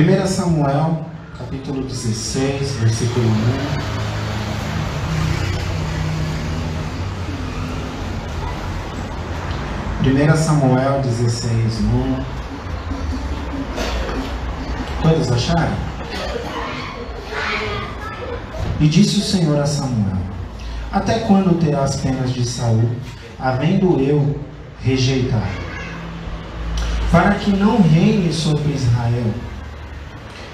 1 Samuel, capítulo 16, versículo 1. 1 Samuel 16, 1. Todos acharam? E disse o Senhor a Samuel: Até quando terás penas de Saul, havendo eu rejeitado? Para que não reine sobre Israel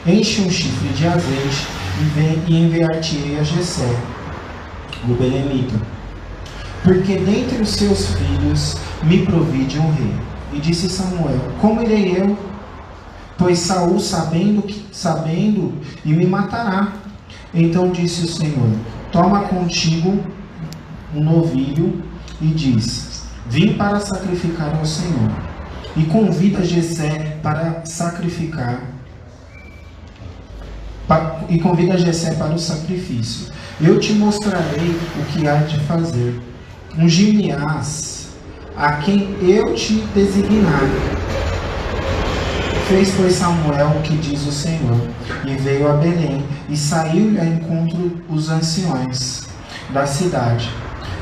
enche um chifre de azeite e enviar-te-ei a Jessé, o Belemita. Porque dentre os seus filhos me provide um rei. E disse Samuel: Como irei eu? Pois Saul sabendo que sabendo e me matará. Então disse o Senhor: Toma contigo um novilho e diz: Vim para sacrificar ao Senhor. E convida Jessé para sacrificar e convida Jessé para o sacrifício. Eu te mostrarei o que há de fazer. Um gimiás a quem eu te designar. Fez, pois, Samuel o que diz o Senhor, e veio a Belém, e saiu a encontro os anciões da cidade.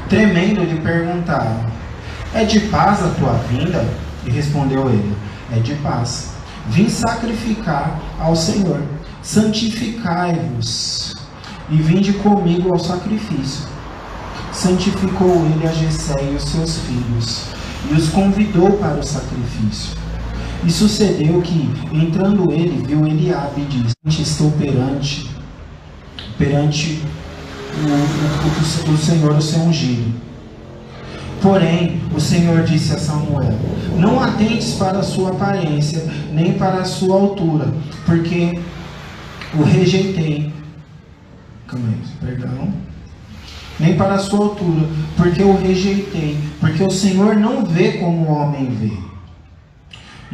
Tremendo lhe perguntaram: É de paz a tua vinda? E respondeu ele: É de paz. Vim sacrificar ao Senhor santificai-vos e vinde comigo ao sacrifício. Santificou ele a Jessé e os seus filhos e os convidou para o sacrifício. E sucedeu que, entrando ele, viu Eliabe e disse: Estou perante, perante o, o, o, o Senhor, o seu ungido. Porém, o Senhor disse a Samuel: Não atentes para a sua aparência, nem para a sua altura, porque o rejeitei. Calma aí, perdão. Nem para a sua altura, porque o rejeitei. Porque o Senhor não vê como o homem vê.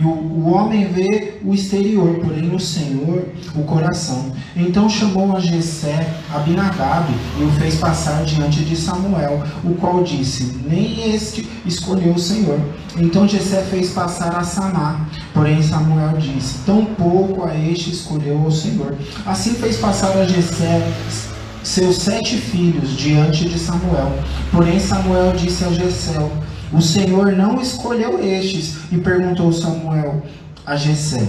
E o, o homem vê o exterior, porém o Senhor o coração. Então chamou a Jessé Abinadab e o fez passar diante de Samuel, o qual disse: Nem este escolheu o Senhor. Então Jessé fez passar a Samar, porém Samuel disse: Tão pouco a este escolheu o Senhor. Assim fez passar a Jessé seus sete filhos diante de Samuel. Porém Samuel disse a Jessé: o Senhor não escolheu estes e perguntou Samuel a Jessé: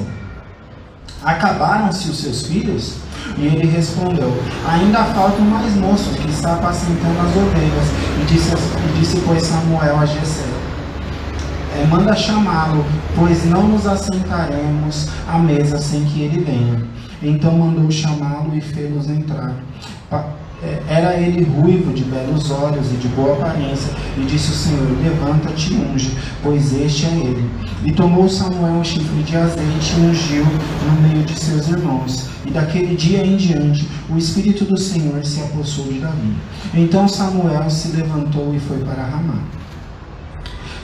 Acabaram-se os seus filhos? E ele respondeu: Ainda faltam mais moços que está apacentando as ovelhas. E disse, e disse pois Samuel a Jessé: é, Manda chamá-lo, pois não nos assentaremos à mesa sem que ele venha. Então mandou chamá-lo e fê-los entrar. Era ele ruivo, de belos olhos e de boa aparência, e disse o Senhor: Levanta-te e unge, pois este é ele. E tomou Samuel um chifre de azeite e ungiu no meio de seus irmãos. E daquele dia em diante, o Espírito do Senhor se apossou de Davi. Então Samuel se levantou e foi para Ramá.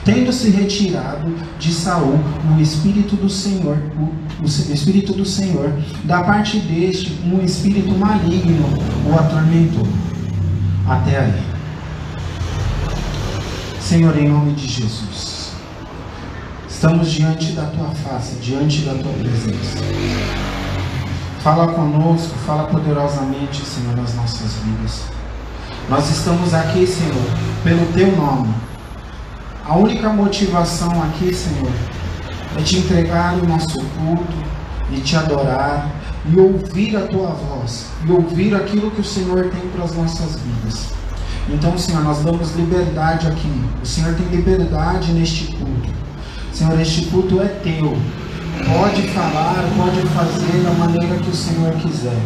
Tendo-se retirado de Saul o espírito do Senhor, o, o espírito do Senhor, da parte deste um espírito maligno o atormentou. Até aí. Senhor, em nome de Jesus, estamos diante da tua face, diante da tua presença. Fala conosco, fala poderosamente, Senhor, nas nossas vidas. Nós estamos aqui, Senhor, pelo teu nome a única motivação aqui, Senhor, é te entregar o nosso culto e te adorar e ouvir a tua voz e ouvir aquilo que o Senhor tem para as nossas vidas. Então, Senhor, nós damos liberdade aqui. O Senhor tem liberdade neste culto. Senhor, este culto é teu. Pode falar, pode fazer da maneira que o Senhor quiser.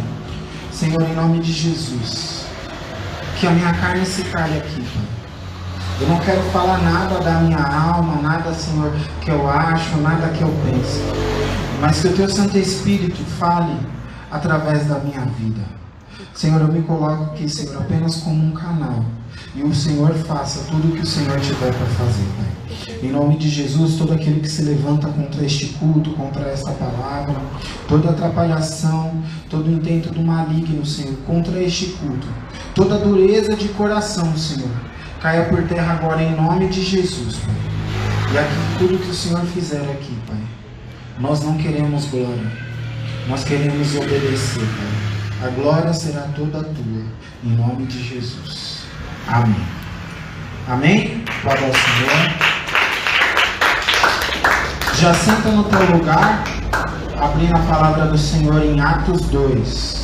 Senhor, em nome de Jesus, que a minha carne se calhe aqui, Pai eu não quero falar nada da minha alma, nada, Senhor, que eu acho, nada que eu penso. Mas que o Teu Santo Espírito fale através da minha vida. Senhor, eu me coloco aqui, Senhor, apenas como um canal. E o Senhor faça tudo o que o Senhor tiver para fazer, Pai. Em nome de Jesus, todo aquele que se levanta contra este culto, contra esta palavra, toda atrapalhação, todo intento do maligno, Senhor, contra este culto, toda dureza de coração, Senhor, caia por terra agora em nome de Jesus, Pai. E aqui tudo que o Senhor fizer aqui, Pai. Nós não queremos glória. Nós queremos obedecer, Pai. A glória será toda tua, em nome de Jesus. Amém. Amém? Glória ao Senhor. Já senta no teu lugar, abrindo a palavra do Senhor em Atos 2.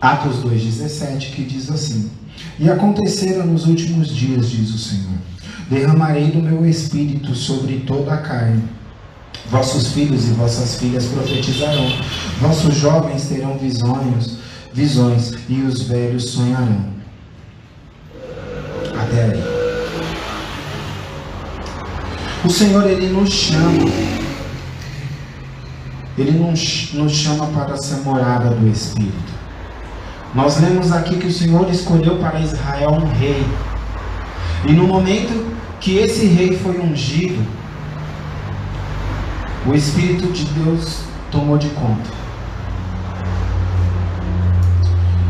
Atos 2,17, que diz assim: E aconteceram nos últimos dias, diz o Senhor, derramarei do meu espírito sobre toda a carne. Vossos filhos e vossas filhas profetizarão, vossos jovens terão visões, visões e os velhos sonharão. Até aí. O Senhor ele nos chama. Ele nos, nos chama para ser morada do Espírito. Nós lemos aqui que o Senhor escolheu para Israel um rei. E no momento que esse rei foi ungido, o Espírito de Deus tomou de conta.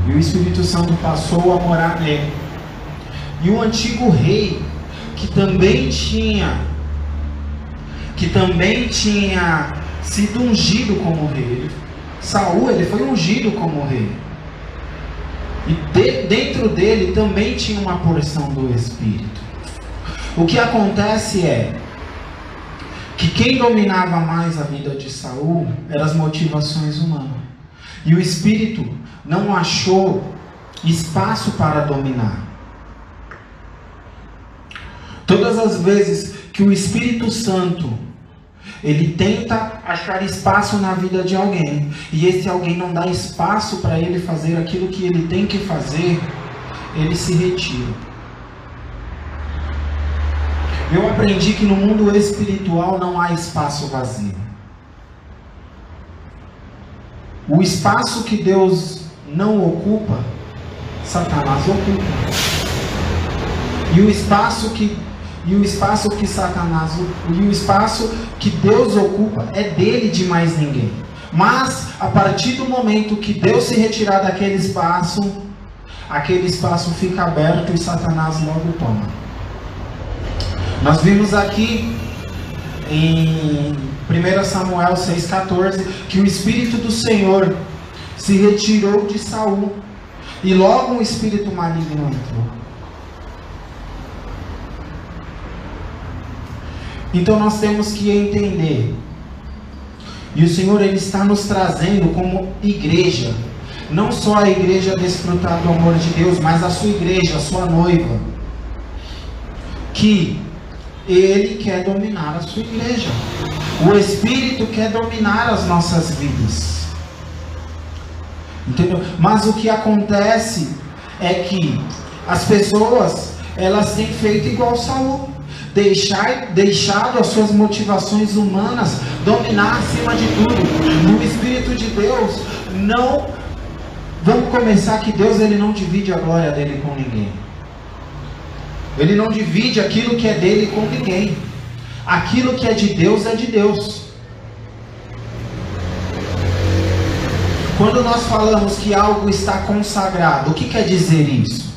E o Espírito Santo passou a morar nele. E o antigo rei, que também tinha, que também tinha sido ungido como rei. Saul, ele foi ungido como rei. E de, dentro dele também tinha uma porção do Espírito. O que acontece é que quem dominava mais a vida de Saul eram as motivações humanas. E o Espírito não achou espaço para dominar. Todas as vezes que o Espírito Santo ele tenta achar espaço na vida de alguém e esse alguém não dá espaço para ele fazer aquilo que ele tem que fazer, ele se retira. Eu aprendi que no mundo espiritual não há espaço vazio. O espaço que Deus não ocupa, Satanás ocupa. E o espaço que e o espaço que Satanás e o espaço que Deus ocupa é dele de mais ninguém. Mas a partir do momento que Deus se retirar daquele espaço, aquele espaço fica aberto e Satanás logo toma. Nós vimos aqui em 1 Samuel 6,14 que o Espírito do Senhor se retirou de Saul e logo um espírito maligno entrou. Então nós temos que entender. E o Senhor ele está nos trazendo como igreja, não só a igreja desfrutar do amor de Deus, mas a sua igreja, a sua noiva, que ele quer dominar a sua igreja. O Espírito quer dominar as nossas vidas. Entendeu? Mas o que acontece é que as pessoas, elas têm feito igual Saul deixar, deixado as suas motivações humanas dominar acima de tudo. No Espírito de Deus, não. Vamos começar que Deus ele não divide a glória dele com ninguém. Ele não divide aquilo que é dele com ninguém. Aquilo que é de Deus é de Deus. Quando nós falamos que algo está consagrado, o que quer dizer isso?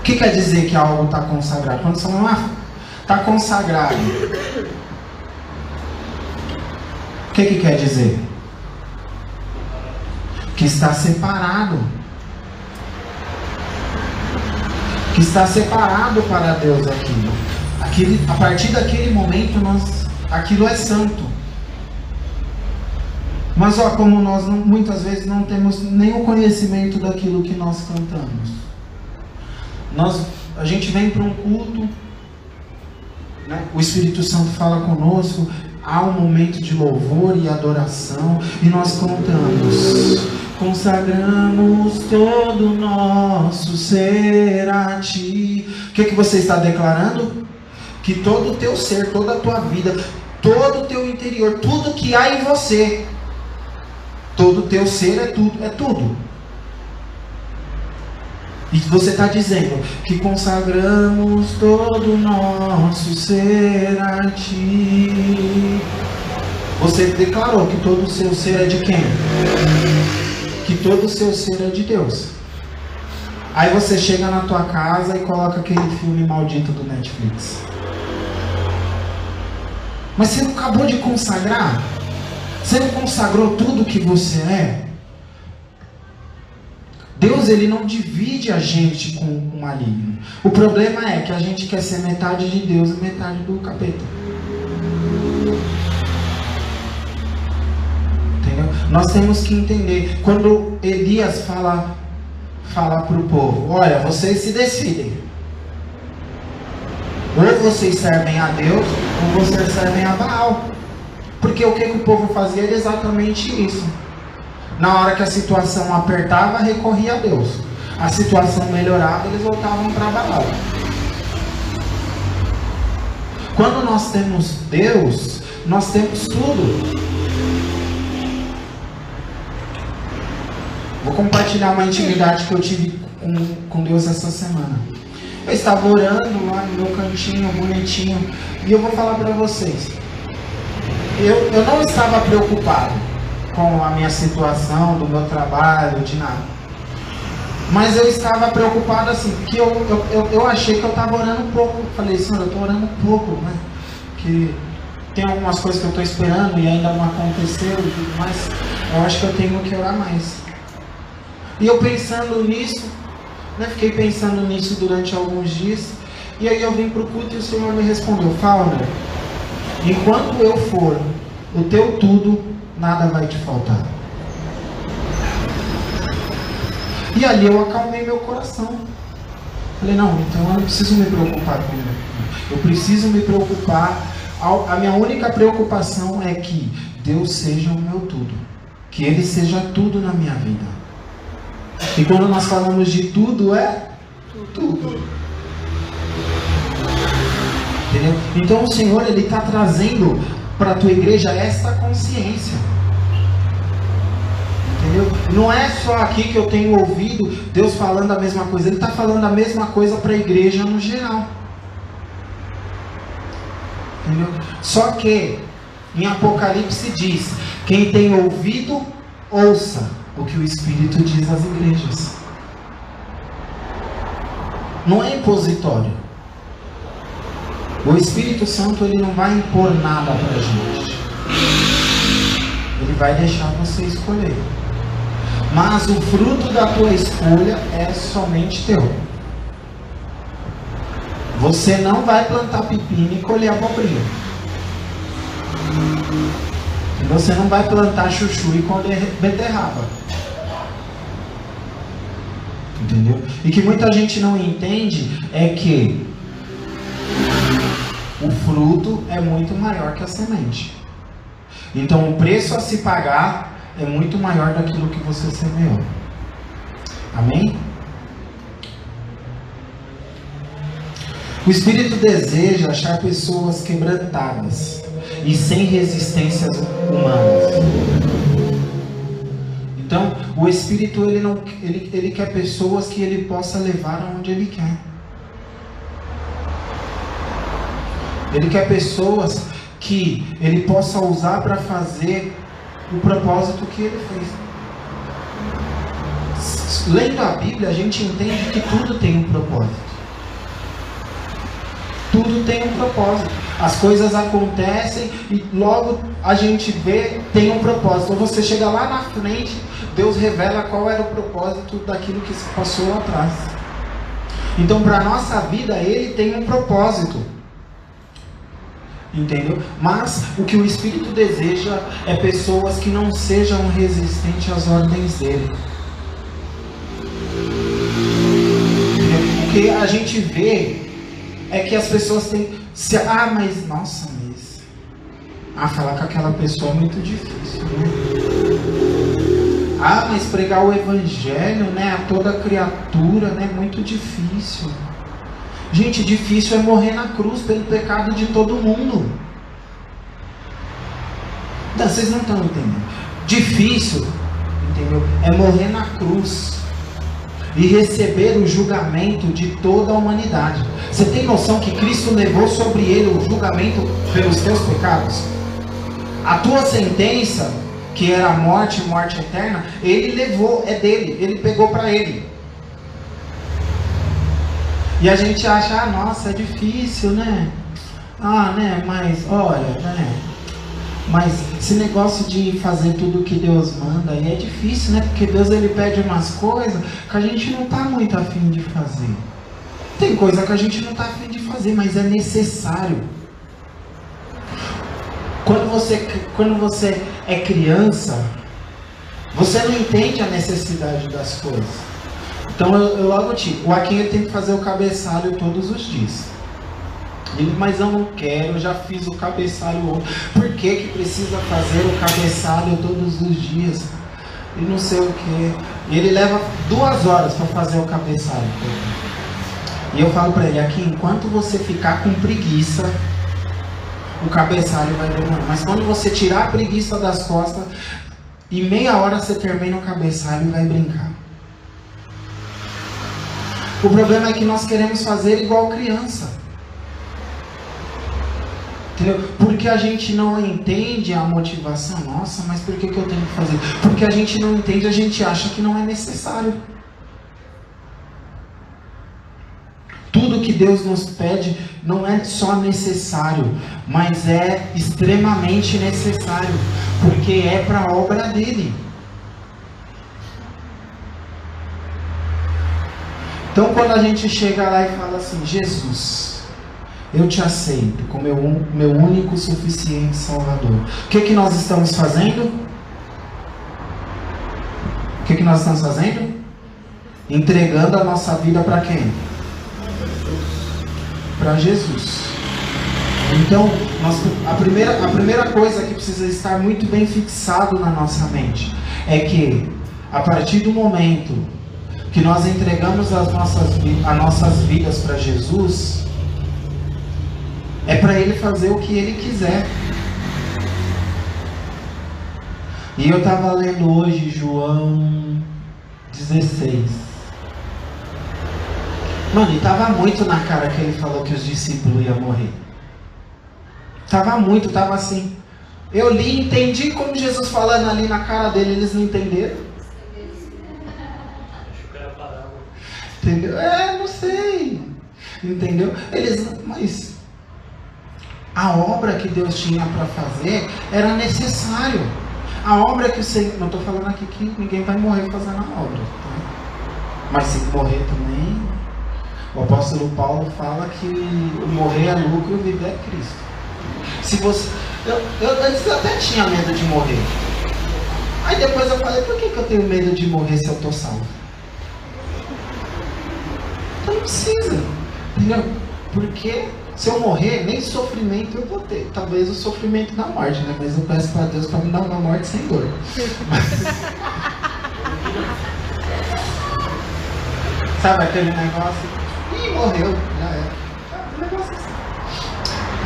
O que quer dizer que algo está consagrado? Quando você fala, está consagrado. O que, que quer dizer? Que está separado. Que está separado para Deus aquilo. aquilo a partir daquele momento, nós, aquilo é santo. Mas ó, como nós não, muitas vezes não temos nenhum conhecimento daquilo que nós cantamos. Nós, a gente vem para um culto, né? o Espírito Santo fala conosco, há um momento de louvor e adoração e nós contamos. Consagramos todo o nosso ser a ti. O que, que você está declarando? Que todo o teu ser, toda a tua vida, todo o teu interior, tudo que há em você, todo o teu ser é tudo, é tudo. E você está dizendo que consagramos todo o nosso ser a ti. Você declarou que todo o seu ser é de quem? Que todo o seu ser é de Deus. Aí você chega na tua casa e coloca aquele filme maldito do Netflix. Mas você não acabou de consagrar? Você não consagrou tudo que você é? Deus ele não divide a gente com o maligno. O problema é que a gente quer ser metade de Deus e metade do capeta. Entendeu? Nós temos que entender. Quando Elias fala, fala para o povo: Olha, vocês se decidem. Ou vocês servem a Deus, ou vocês servem a Baal. Porque o que, que o povo fazia era exatamente isso. Na hora que a situação apertava, recorria a Deus. A situação melhorava, eles voltavam para Baal. Quando nós temos Deus, nós temos tudo. Vou compartilhar uma intimidade que eu tive com, com Deus essa semana. Eu estava orando lá no meu cantinho, bonitinho, e eu vou falar para vocês. Eu, eu não estava preocupado com a minha situação, do meu trabalho, de nada. Mas eu estava preocupado assim, porque eu, eu, eu, achei que eu estava orando um pouco. Falei, Senhor, eu estou orando um pouco, né? Que tem algumas coisas que eu estou esperando e ainda não aconteceu e tudo mais. Eu acho que eu tenho que orar mais. E eu pensando nisso, né? Fiquei pensando nisso durante alguns dias. E aí eu vim para o culto e o Senhor me respondeu, Fauner, enquanto eu for o teu tudo, nada vai te faltar. E ali eu acalmei meu coração. Falei, não, então eu não preciso me preocupar com ele. Eu preciso me preocupar. A minha única preocupação é que Deus seja o meu tudo. Que Ele seja tudo na minha vida. E quando nós falamos de tudo, é tudo. Entendeu? Então o Senhor ele está trazendo para a tua igreja esta consciência. Entendeu? Não é só aqui que eu tenho ouvido Deus falando a mesma coisa, Ele está falando a mesma coisa para a igreja no geral. Entendeu? Só que em Apocalipse diz: quem tem ouvido, ouça o que o Espírito diz às igrejas. Não é impositório. O Espírito Santo ele não vai impor nada para a gente. Ele vai deixar você escolher. Mas o fruto da tua escolha é somente teu. Você não vai plantar pepino e colher abobrinha. Você não vai plantar chuchu e colher beterraba. Entendeu? E que muita gente não entende é que o fruto é muito maior que a semente. Então o preço a se pagar é muito maior daquilo que você semeou. Amém? O Espírito deseja achar pessoas quebrantadas e sem resistências humanas. Então, o Espírito ele não ele, ele quer pessoas que ele possa levar aonde ele quer. Ele quer pessoas que ele possa usar para fazer o propósito que ele fez. Lendo a Bíblia, a gente entende que tudo tem um propósito. Tudo tem um propósito. As coisas acontecem e logo a gente vê, tem um propósito. Então você chega lá na frente, Deus revela qual era o propósito daquilo que se passou lá atrás. Então, para a nossa vida, Ele tem um propósito. Entendeu? Mas o que o Espírito deseja é pessoas que não sejam resistentes às ordens dele. O que a gente vê é que as pessoas têm. Se, ah, mas nossa, mas. Ah, falar com aquela pessoa é muito difícil, né? Ah, mas pregar o evangelho, né, a toda criatura, né, é muito difícil. Gente, difícil é morrer na cruz pelo pecado de todo mundo. Não, vocês não estão entendendo. Difícil, entendeu? É morrer na cruz e receber o julgamento de toda a humanidade. Você tem noção que Cristo levou sobre ele o julgamento pelos teus pecados? A tua sentença, que era morte, morte eterna, ele levou, é dele, ele pegou para ele. E a gente acha, ah, nossa, é difícil, né? Ah, né, mas olha, né? Mas esse negócio de fazer tudo que Deus manda aí é difícil, né? Porque Deus ele pede umas coisas que a gente não está muito afim de fazer. Tem coisa que a gente não está afim de fazer, mas é necessário. Quando você, quando você é criança, você não entende a necessidade das coisas. Então eu, eu logo te, o Akin ele tem que fazer o cabeçalho todos os dias. Ele, mas eu não quero, eu já fiz o cabeçalho ontem. Por que, que precisa fazer o cabeçalho todos os dias? E não sei o que. Ele leva duas horas para fazer o cabeçalho. E eu falo para ele, aqui, enquanto você ficar com preguiça, o cabeçalho vai demorar. Mas quando você tirar a preguiça das costas, em meia hora você termina o cabeçalho e vai brincar. O problema é que nós queremos fazer igual criança. Entendeu? Porque a gente não entende a motivação. Nossa, mas por que, que eu tenho que fazer? Porque a gente não entende, a gente acha que não é necessário. Tudo que Deus nos pede não é só necessário, mas é extremamente necessário, porque é para a obra dele. Então, quando a gente chega lá e fala assim: Jesus, eu te aceito como meu, meu único suficiente Salvador, o que, que nós estamos fazendo? O que, que nós estamos fazendo? Entregando a nossa vida para quem? para Jesus. Então, nós, a, primeira, a primeira coisa que precisa estar muito bem fixado na nossa mente é que, a partir do momento que nós entregamos as nossas, as nossas vidas para Jesus, é para Ele fazer o que Ele quiser. E eu estava lendo hoje João 16. Mano, e tava muito na cara que ele falou que os discípulos iam morrer. Tava muito, tava assim. Eu li, entendi como Jesus falando ali na cara dele, eles não entenderam. Entendeu? É, não sei. Entendeu? Eles, mas a obra que Deus tinha para fazer era necessário. A obra que o Senhor, não estou falando aqui que ninguém vai morrer fazendo a obra, tá? mas se morrer também, o apóstolo Paulo fala que morrer é lucro e viver é Cristo. Se você, eu, eu, eu até tinha medo de morrer. Aí depois eu falei, por que, que eu tenho medo de morrer se eu estou salvo? Então não precisa. Entendeu? Porque se eu morrer, nem sofrimento eu vou ter. Talvez o sofrimento da morte, né? Mas eu peço para Deus para me dar uma morte sem dor. Sabe aquele negócio? e morreu, já é. Um negócio assim.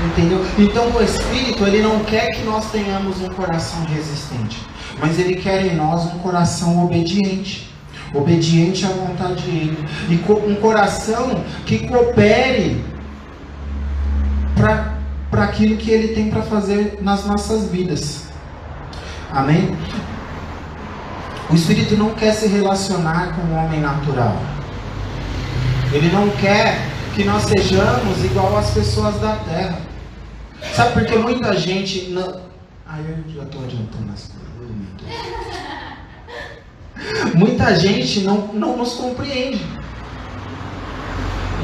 Entendeu? Então o Espírito, ele não quer que nós tenhamos um coração resistente, mas ele quer em nós um coração obediente. Obediente à vontade dele. E um coração que coopere para aquilo que ele tem para fazer nas nossas vidas. Amém? O Espírito não quer se relacionar com o homem natural. Ele não quer que nós sejamos igual às pessoas da terra. Sabe por que muita gente não. Ai, eu já estou adiantando as coisas. Muita gente não, não nos compreende.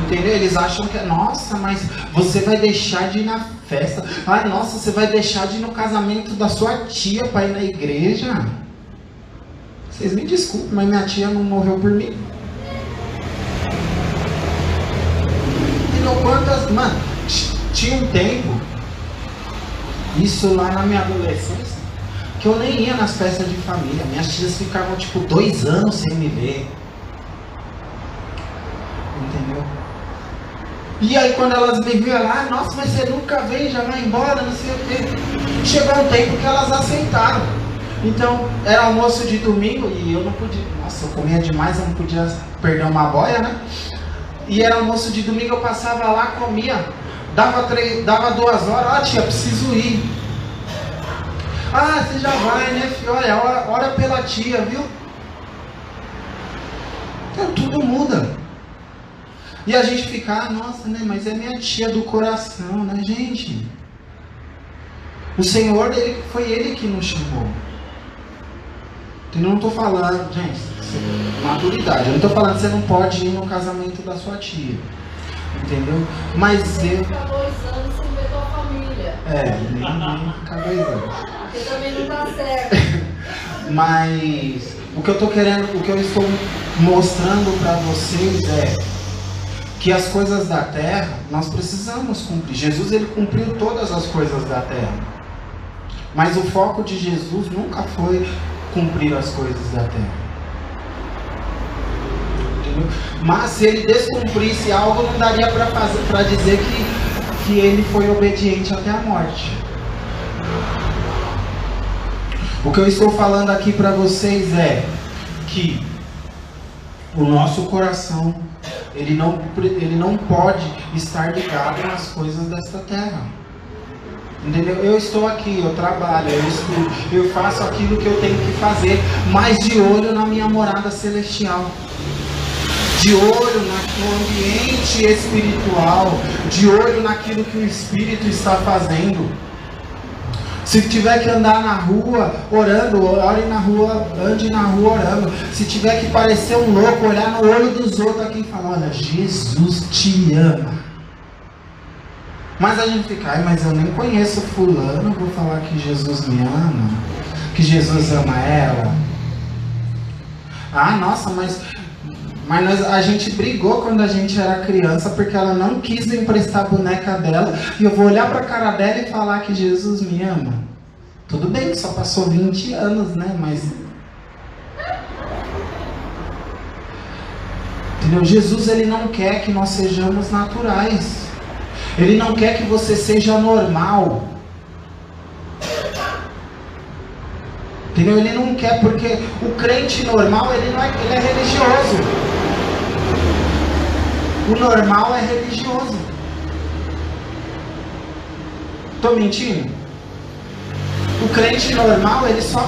Entendeu? Eles acham que nossa, mas você vai deixar de ir na festa. Ai, nossa, você vai deixar de ir no casamento da sua tia para ir na igreja. Vocês me desculpem, mas minha tia não morreu por mim. quantas. Mano, tinha um tempo Isso lá na minha adolescência, que eu nem ia nas festas de família. Minhas tias ficavam tipo dois anos sem me ver. Entendeu? E aí quando elas me viam lá, nossa, mas você nunca vem, já vai embora, não sei o quê. Chegou um tempo que elas aceitaram. Então, era almoço de domingo e eu não podia. Nossa, eu comia demais, eu não podia perder uma boia, né? E era almoço de domingo, eu passava lá, comia. Dava, três, dava duas horas, ah tia, preciso ir. Ah, você já vai, né, filho? Olha, ora, ora pela tia, viu? Então tudo muda. E a gente fica, ah, nossa, né? Mas é minha tia do coração, né, gente? O Senhor, ele, foi Ele que nos chamou. Eu não estou falando, gente, maturidade. Eu não estou falando que você não pode ir no casamento da sua tia. Entendeu? Mas eu. É, ficar dois anos. Também não tá certo. Mas o que eu estou querendo, o que eu estou mostrando para vocês é que as coisas da terra nós precisamos cumprir. Jesus ele cumpriu todas as coisas da terra. Mas o foco de Jesus nunca foi cumprir as coisas da terra. Entendeu? Mas se ele descumprisse algo, não daria para dizer que, que ele foi obediente até a morte. O que eu estou falando aqui para vocês é que o nosso coração ele não, ele não pode estar ligado nas coisas desta terra. Entendeu? Eu estou aqui, eu trabalho, eu estudo, eu faço aquilo que eu tenho que fazer, mas de olho na minha morada celestial. De olho no ambiente espiritual, de olho naquilo que o Espírito está fazendo. Se tiver que andar na rua orando, ore na rua, ande na rua orando. Se tiver que parecer um louco, olhar no olho dos outros aqui e falar: Olha, Jesus te ama. Mas a gente fica, ai, mas eu nem conheço fulano, vou falar que Jesus me ama, que Jesus ama ela. Ah, nossa, mas, mas nós, a gente brigou quando a gente era criança porque ela não quis emprestar a boneca dela e eu vou olhar para a cara dela e falar que Jesus me ama. Tudo bem, só passou 20 anos, né? Mas. Entendeu? Jesus ele não quer que nós sejamos naturais. Ele não quer que você seja normal. Entendeu? Ele não quer porque o crente normal ele não é, ele é religioso. O normal é religioso. Estou mentindo? O crente normal ele só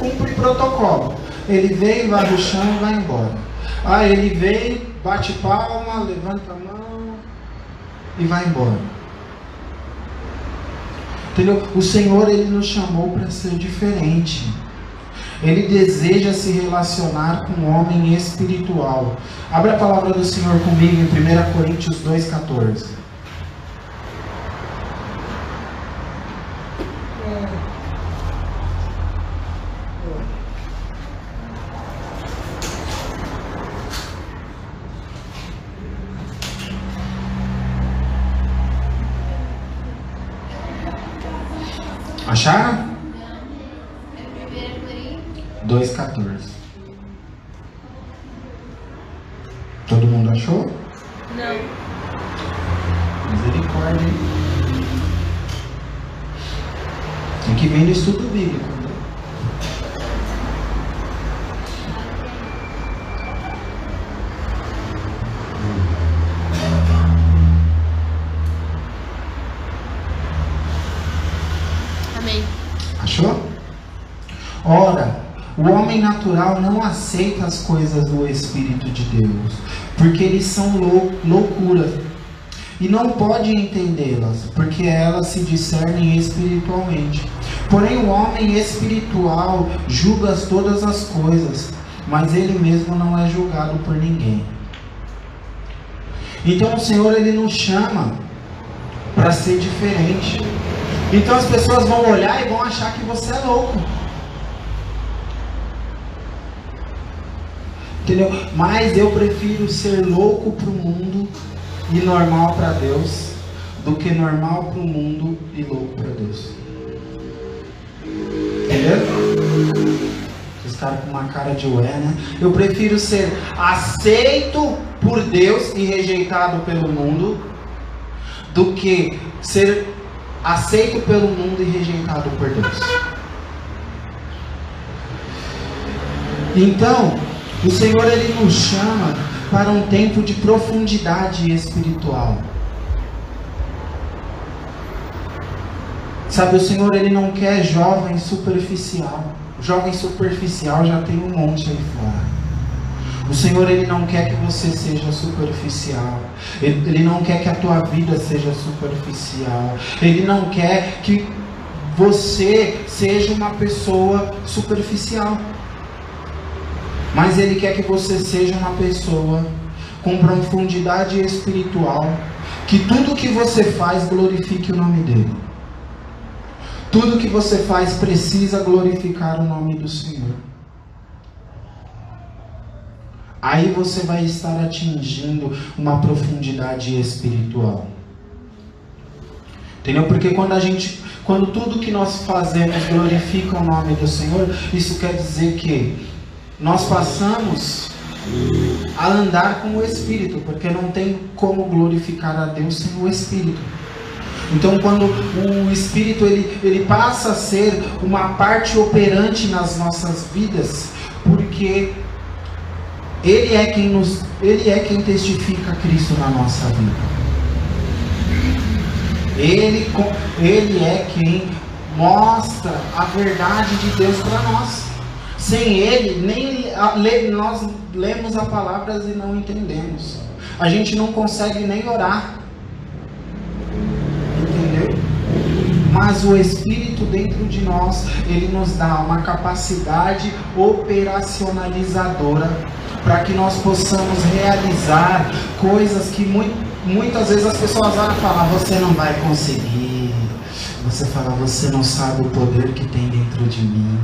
cumpre protocolo. Ele veio, vai no chão e vai embora. Ah, ele veio, bate palma, levanta a mão e vai embora. Entendeu? O Senhor ele nos chamou para ser diferente. Ele deseja se relacionar com um homem espiritual. Abra a palavra do Senhor comigo em 1 Coríntios 2,14. Acharam? Aceita as coisas do Espírito de Deus, porque eles são lou loucura e não pode entendê-las, porque elas se discernem espiritualmente. Porém, o homem espiritual julga todas as coisas, mas ele mesmo não é julgado por ninguém. Então, o Senhor ele nos chama para ser diferente. Então, as pessoas vão olhar e vão achar que você é louco. Entendeu? Mas eu prefiro ser louco para o mundo e normal para Deus do que normal para o mundo e louco para Deus. Os caras com uma cara de ué, né? Eu prefiro ser aceito por Deus e rejeitado pelo mundo do que ser aceito pelo mundo e rejeitado por Deus. Então, o Senhor ele nos chama para um tempo de profundidade espiritual. Sabe, o Senhor ele não quer jovem superficial. Jovem superficial já tem um monte aí fora. O Senhor ele não quer que você seja superficial. Ele, ele não quer que a tua vida seja superficial. Ele não quer que você seja uma pessoa superficial. Mas ele quer que você seja uma pessoa com profundidade espiritual, que tudo que você faz glorifique o nome dele. Tudo que você faz precisa glorificar o nome do Senhor. Aí você vai estar atingindo uma profundidade espiritual. Entendeu? Porque quando a gente, quando tudo que nós fazemos glorifica o nome do Senhor, isso quer dizer que nós passamos a andar com o Espírito, porque não tem como glorificar a Deus sem o Espírito. Então, quando o Espírito ele, ele passa a ser uma parte operante nas nossas vidas, porque ele é quem nos, ele é quem testifica Cristo na nossa vida. Ele, ele é quem mostra a verdade de Deus para nós. Sem ele, nem nós lemos a palavras e não entendemos. A gente não consegue nem orar. Entendeu? Mas o Espírito dentro de nós, ele nos dá uma capacidade operacionalizadora para que nós possamos realizar coisas que muitas vezes as pessoas vão falar, você não vai conseguir. Você fala, você não sabe o poder que tem dentro de mim.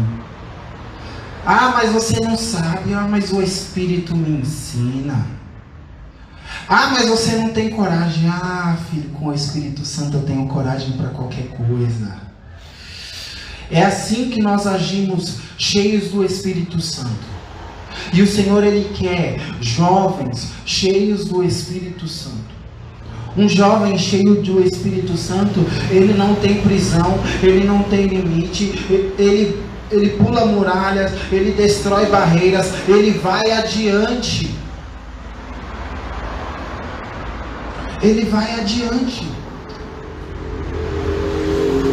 Ah, mas você não sabe. Ah, mas o Espírito me ensina. Ah, mas você não tem coragem. Ah, filho, com o Espírito Santo eu tenho coragem para qualquer coisa. É assim que nós agimos cheios do Espírito Santo. E o Senhor ele quer jovens cheios do Espírito Santo. Um jovem cheio do Espírito Santo, ele não tem prisão, ele não tem limite, ele, ele pula muralhas, ele destrói barreiras, ele vai adiante. Ele vai adiante.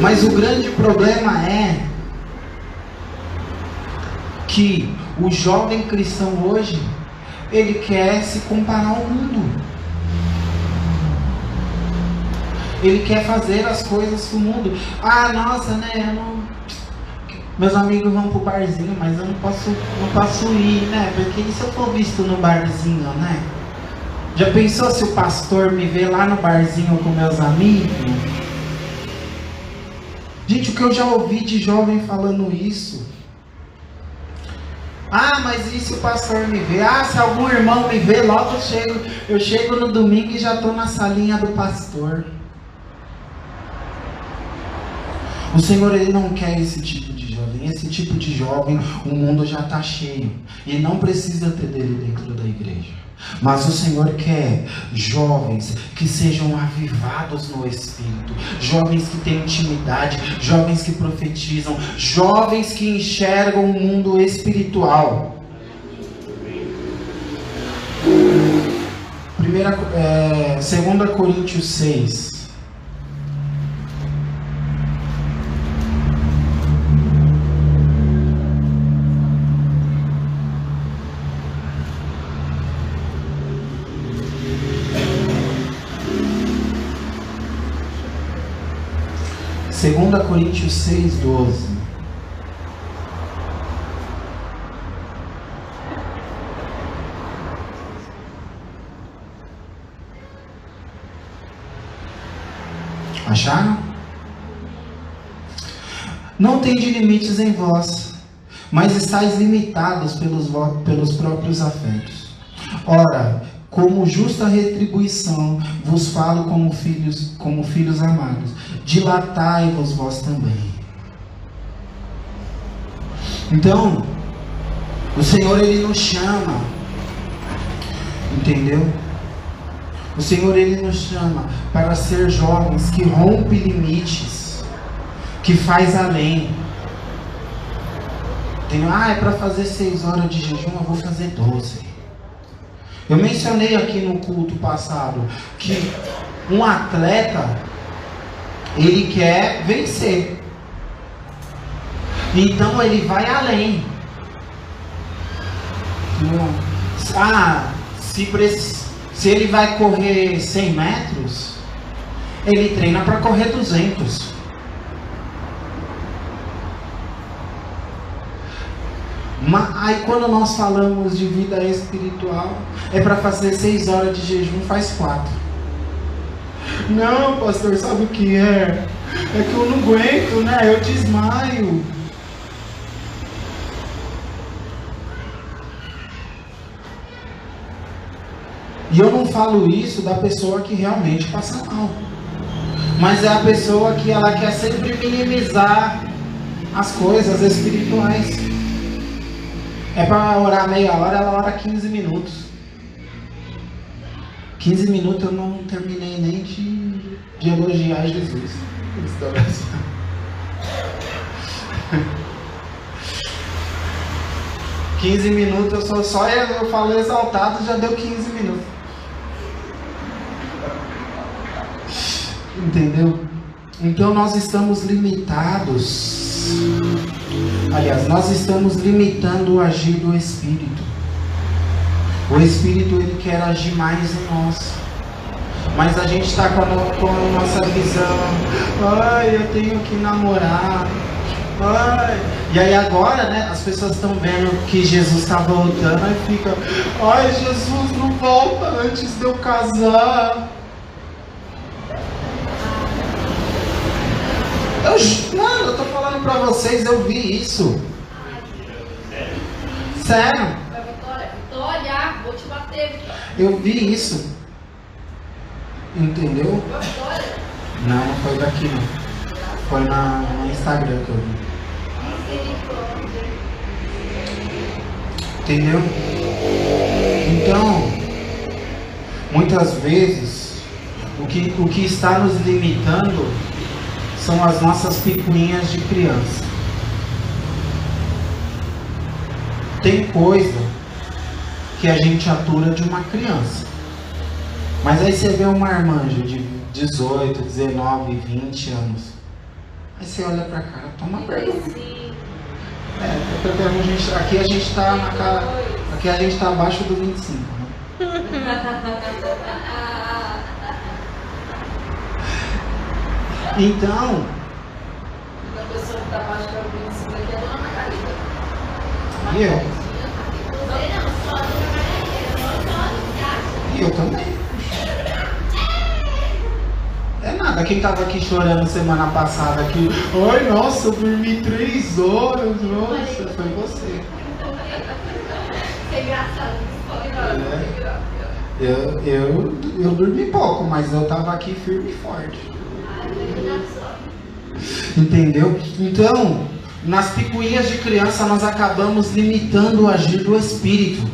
Mas o grande problema é que o jovem cristão hoje, ele quer se comparar ao mundo. Ele quer fazer as coisas do mundo. Ah, nossa, né? Eu não... Meus amigos vão pro barzinho, mas eu não posso, não posso ir, né? Porque e se eu for visto no barzinho, né? Já pensou se o pastor me vê lá no barzinho com meus amigos? Gente, o que eu já ouvi de jovem falando isso. Ah, mas e se o pastor me vê? Ah, se algum irmão me vê, logo eu chego, eu chego no domingo e já estou na salinha do pastor. O Senhor ele não quer esse tipo de jovem. Esse tipo de jovem, o mundo já está cheio. E não precisa ter dele dentro da igreja. Mas o Senhor quer jovens que sejam avivados no Espírito, jovens que têm intimidade, jovens que profetizam, jovens que enxergam o mundo espiritual. Primeira, é, 2 Coríntios 6. 2 Coríntios 6, 12. Acharam? Não de limites em vós, mas estáis limitados pelos, pelos próprios afetos. Ora, como justa retribuição, vos falo como filhos, como filhos amados. Dilatai-vos vós também. Então, o Senhor ele nos chama, entendeu? O Senhor ele nos chama para ser jovens que rompe limites, que faz além. Entendeu? Ah, é para fazer seis horas de jejum, eu vou fazer doze. Eu mencionei aqui no culto passado que um atleta ele quer vencer. Então ele vai além. Ah, se, se ele vai correr 100 metros, ele treina para correr 200. Mas, aí quando nós falamos de vida espiritual, é para fazer seis horas de jejum, faz quatro. Não, pastor, sabe o que é? É que eu não aguento, né? Eu desmaio. E eu não falo isso da pessoa que realmente passa mal. Mas é a pessoa que ela quer sempre minimizar as coisas espirituais. É para orar meia hora, ela ora 15 minutos. 15 minutos eu não terminei nem de, de elogiar Jesus. Quinze minutos eu só, só eu falo exaltado, já deu 15 minutos. Entendeu? Então nós estamos limitados. Aliás, nós estamos limitando o agir do Espírito. O Espírito ele quer agir mais em nós. Mas a gente está com, com, a nossa visão. Ai, eu tenho que namorar. Ai. E aí agora, né, as pessoas estão vendo que Jesus está voltando e fica, ai Jesus não volta antes de eu casar. Eu, mano, eu tô falando pra vocês, eu vi isso. Sério? Vitória, Vitória, vou te bater. Eu vi isso. Entendeu? Vitória. Não, não foi daqui não. Foi na, no Instagram que eu vi. Entendeu? Então, muitas vezes, o que, o que está nos limitando são as nossas picuinhas de criança. Tem coisa que a gente atura de uma criança. Mas aí você vê uma marmanja de 18, 19, 20 anos. Aí você olha pra cara, toma vergonha. É, a gente, aqui a gente tá na cara. Aqui a gente tá abaixo do 25. Né? Então. A pessoa que está abaixo da 25 aqui é a dona Margarida. E eu? E eu também. É nada, quem tava aqui chorando semana passada aqui, ai nossa, eu dormi três horas, nossa, foi você. É engraçado, é. Eu, eu, eu dormi pouco, mas eu tava aqui firme e forte. Entendeu? Então, nas picuinhas de criança nós acabamos limitando o agir do Espírito.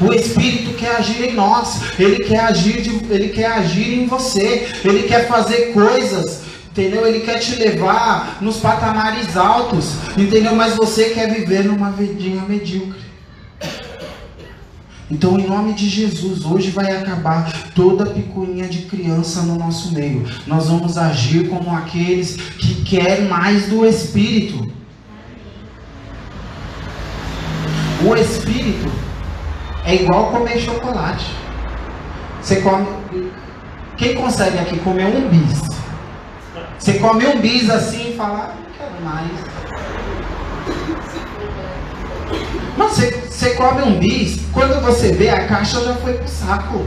O Espírito quer agir em nós, ele quer agir, de, ele quer agir em você, ele quer fazer coisas, entendeu? Ele quer te levar nos patamares altos, entendeu? Mas você quer viver numa vidinha medíocre. Então, em nome de Jesus, hoje vai acabar toda picuinha de criança no nosso meio. Nós vamos agir como aqueles que querem mais do Espírito. O Espírito é igual comer chocolate. Você come. Quem consegue aqui comer um bis? Você come um bis assim e fala, ah, não quero mais. Mas você, você come um bis, quando você vê a caixa já foi pro saco.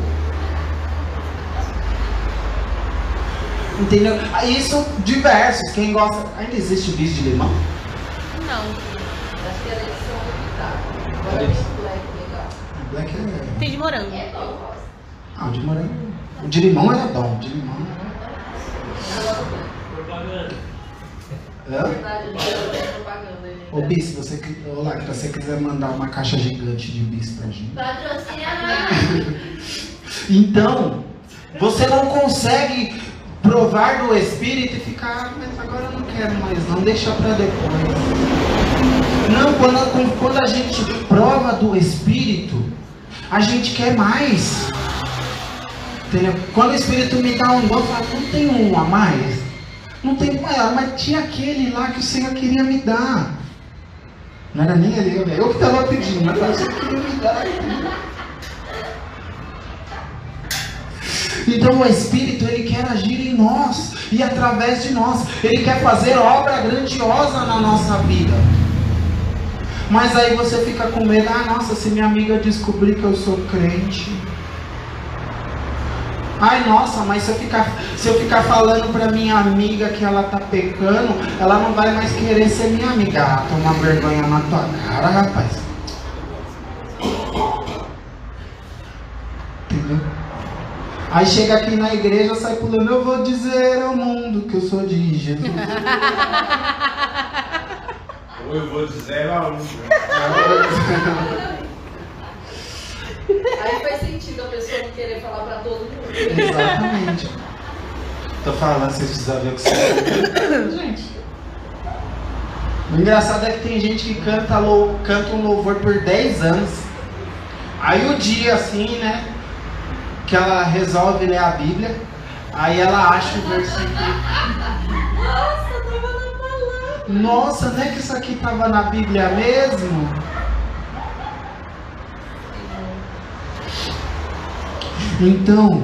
Entendeu? Isso diversos. Quem gosta. Ainda existe bis de limão? Não. Acho que é edição. Agora é black legal. Black é. Tem de morango. É bom. Ah, o de morango. O de limão era bom. O de limão era. Hã? Verdade, ele fez propaganda. Ô bis, se você, ô, se você quiser mandar uma caixa gigante de bis pra gente. Patrocina Então, você não consegue provar do Espírito e ficar, "Ah, mas agora eu não quero mais, não, deixa pra depois. Não, quando, quando a gente prova do Espírito, a gente quer mais. Entendeu? Quando o Espírito me dá um dom, eu falo, não tem um a mais? Não tem maior, mas tinha aquele lá que o Senhor queria me dar. Não era nem eu, eu que estava pedindo, mas o Senhor queria me dar. Então o Espírito ele quer agir em nós e através de nós. Ele quer fazer obra grandiosa na nossa vida. Mas aí você fica com medo, ah nossa, se minha amiga descobrir que eu sou crente. Ai nossa, mas se eu ficar, se eu ficar falando pra minha amiga que ela tá pecando, ela não vai mais querer ser minha amiga. Ah, toma vergonha na tua cara, rapaz. Entendeu? Aí chega aqui na igreja, sai pulando, eu vou dizer ao mundo que eu sou de Jesus. Ou eu vou dizer a um. Aí faz sentido a pessoa não querer falar pra todo mundo. Exatamente. Tô falando, vocês precisam ver o que você Gente. O engraçado é que tem gente que canta, lou- canta um louvor por 10 anos. Aí o dia assim, né? Que ela resolve ler a Bíblia. Aí ela acha o versículo. Nossa, tava na palavra. Nossa, não é que isso aqui tava na Bíblia mesmo? Então,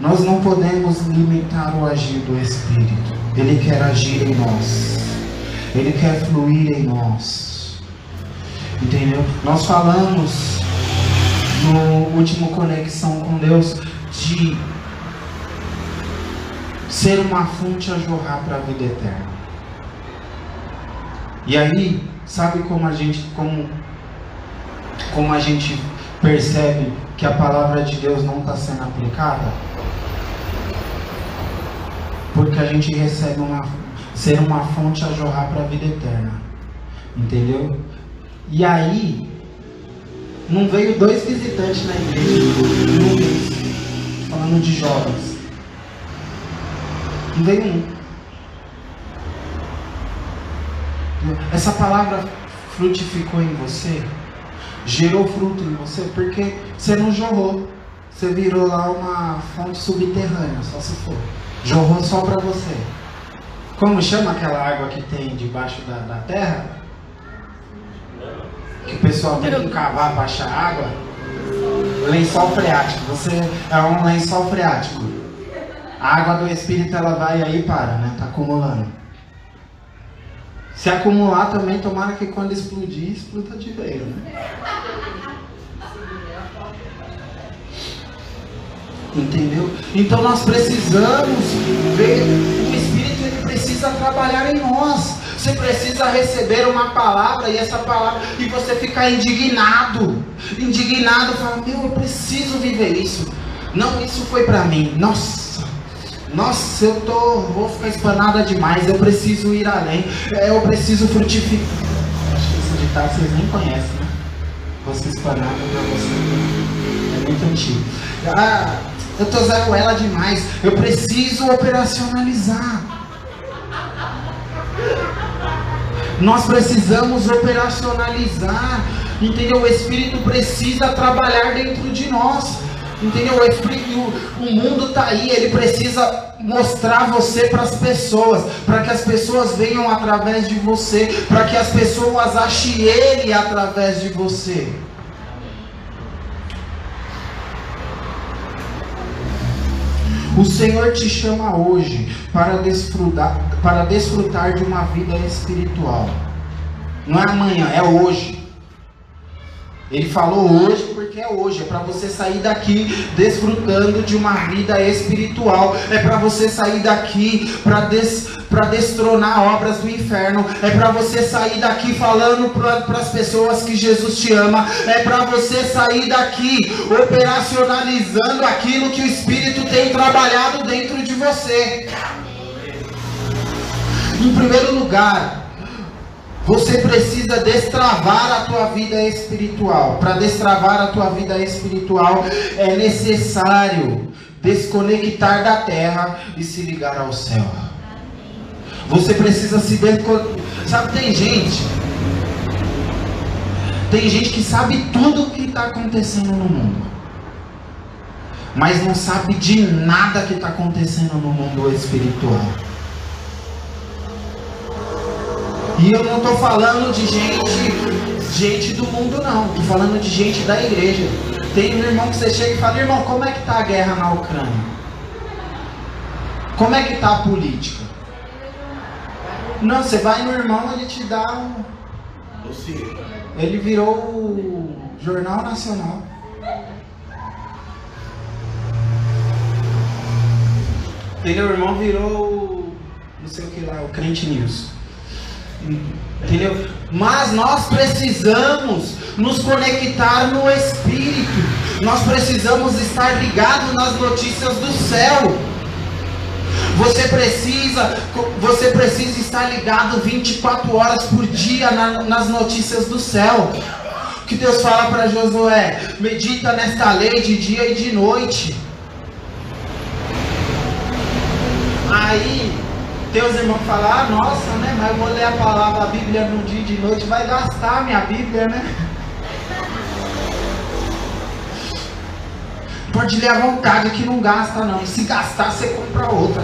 nós não podemos limitar o agir do Espírito. Ele quer agir em nós. Ele quer fluir em nós. Entendeu? Nós falamos no último Conexão com Deus de ser uma fonte a jorrar para a vida eterna. E aí, sabe como a gente como como a gente percebe que a palavra de Deus não está sendo aplicada? Porque a gente recebe uma ser uma fonte a jorrar para a vida eterna. Entendeu? E aí não veio dois visitantes na igreja um mês, falando de jovens. Não veio um. Essa palavra frutificou em você, gerou fruto em você, porque você não jorrou. Você virou lá uma fonte subterrânea, só se for. Jorrou só para você. Como chama aquela água que tem debaixo da, da terra? Que o pessoal tem que cavar para achar água? Lençol freático. Você é um lençol freático. A água do Espírito ela vai aí para, né? Tá acumulando. Se acumular também, tomara que quando explodir, exploda de vez, né? Entendeu? Então nós precisamos ver, o Espírito ele precisa trabalhar em nós. Você precisa receber uma palavra e essa palavra e você ficar indignado, indignado, falar, meu, eu preciso viver isso. Não, isso foi para mim. Nossa, nossa, eu tô, vou ficar espanada demais. Eu preciso ir além. É, Eu preciso frutificar. Acho que esse ditado vocês nem conhecem, né? Você espanada para você. É muito antigo. Ah, eu tô zero ela demais. Eu preciso operacionalizar. Nós precisamos operacionalizar. Entendeu? O Espírito precisa trabalhar dentro de nós. Entendeu? O, mundo está aí, ele precisa mostrar você para as pessoas, para que as pessoas venham através de você, para que as pessoas achem ele através de você. O Senhor te chama hoje para desfrutar, para desfrutar de uma vida espiritual. Não é amanhã, é hoje. Ele falou hoje porque é hoje. É para você sair daqui desfrutando de uma vida espiritual. É para você sair daqui para des, para destronar obras do inferno. É para você sair daqui falando para as pessoas que Jesus te ama. É para você sair daqui operacionalizando aquilo que o Espírito tem trabalhado dentro de você. Em primeiro lugar, você precisa destravar a tua vida espiritual. Para destravar a tua vida espiritual é necessário desconectar da terra e se ligar ao céu. Você precisa se desconectar. Sabe, tem gente. Tem gente que sabe tudo o que está acontecendo no mundo. Mas não sabe de nada que está acontecendo no mundo espiritual. E eu não estou falando de gente, gente do mundo não. Estou falando de gente da igreja. Tem um irmão que você chega e fala, irmão, como é que está a guerra na Ucrânia? Como é que está a política? Não, você vai no irmão, ele te dá um. Ele virou o Jornal Nacional. Ele, o irmão, virou não sei o que lá, o Crente News. Entendeu? Mas nós precisamos nos conectar no Espírito. Nós precisamos estar ligados nas notícias do céu. Você precisa, você precisa estar ligado 24 horas por dia na, nas notícias do céu. Que Deus fala para Josué: medita nesta lei de dia e de noite. Aí tem os irmãos falam, ah, nossa, né? Mas eu vou ler a palavra, a Bíblia no dia e de noite, vai gastar a minha Bíblia, né? Pode ler à vontade que não gasta não. E se gastar, você compra outra.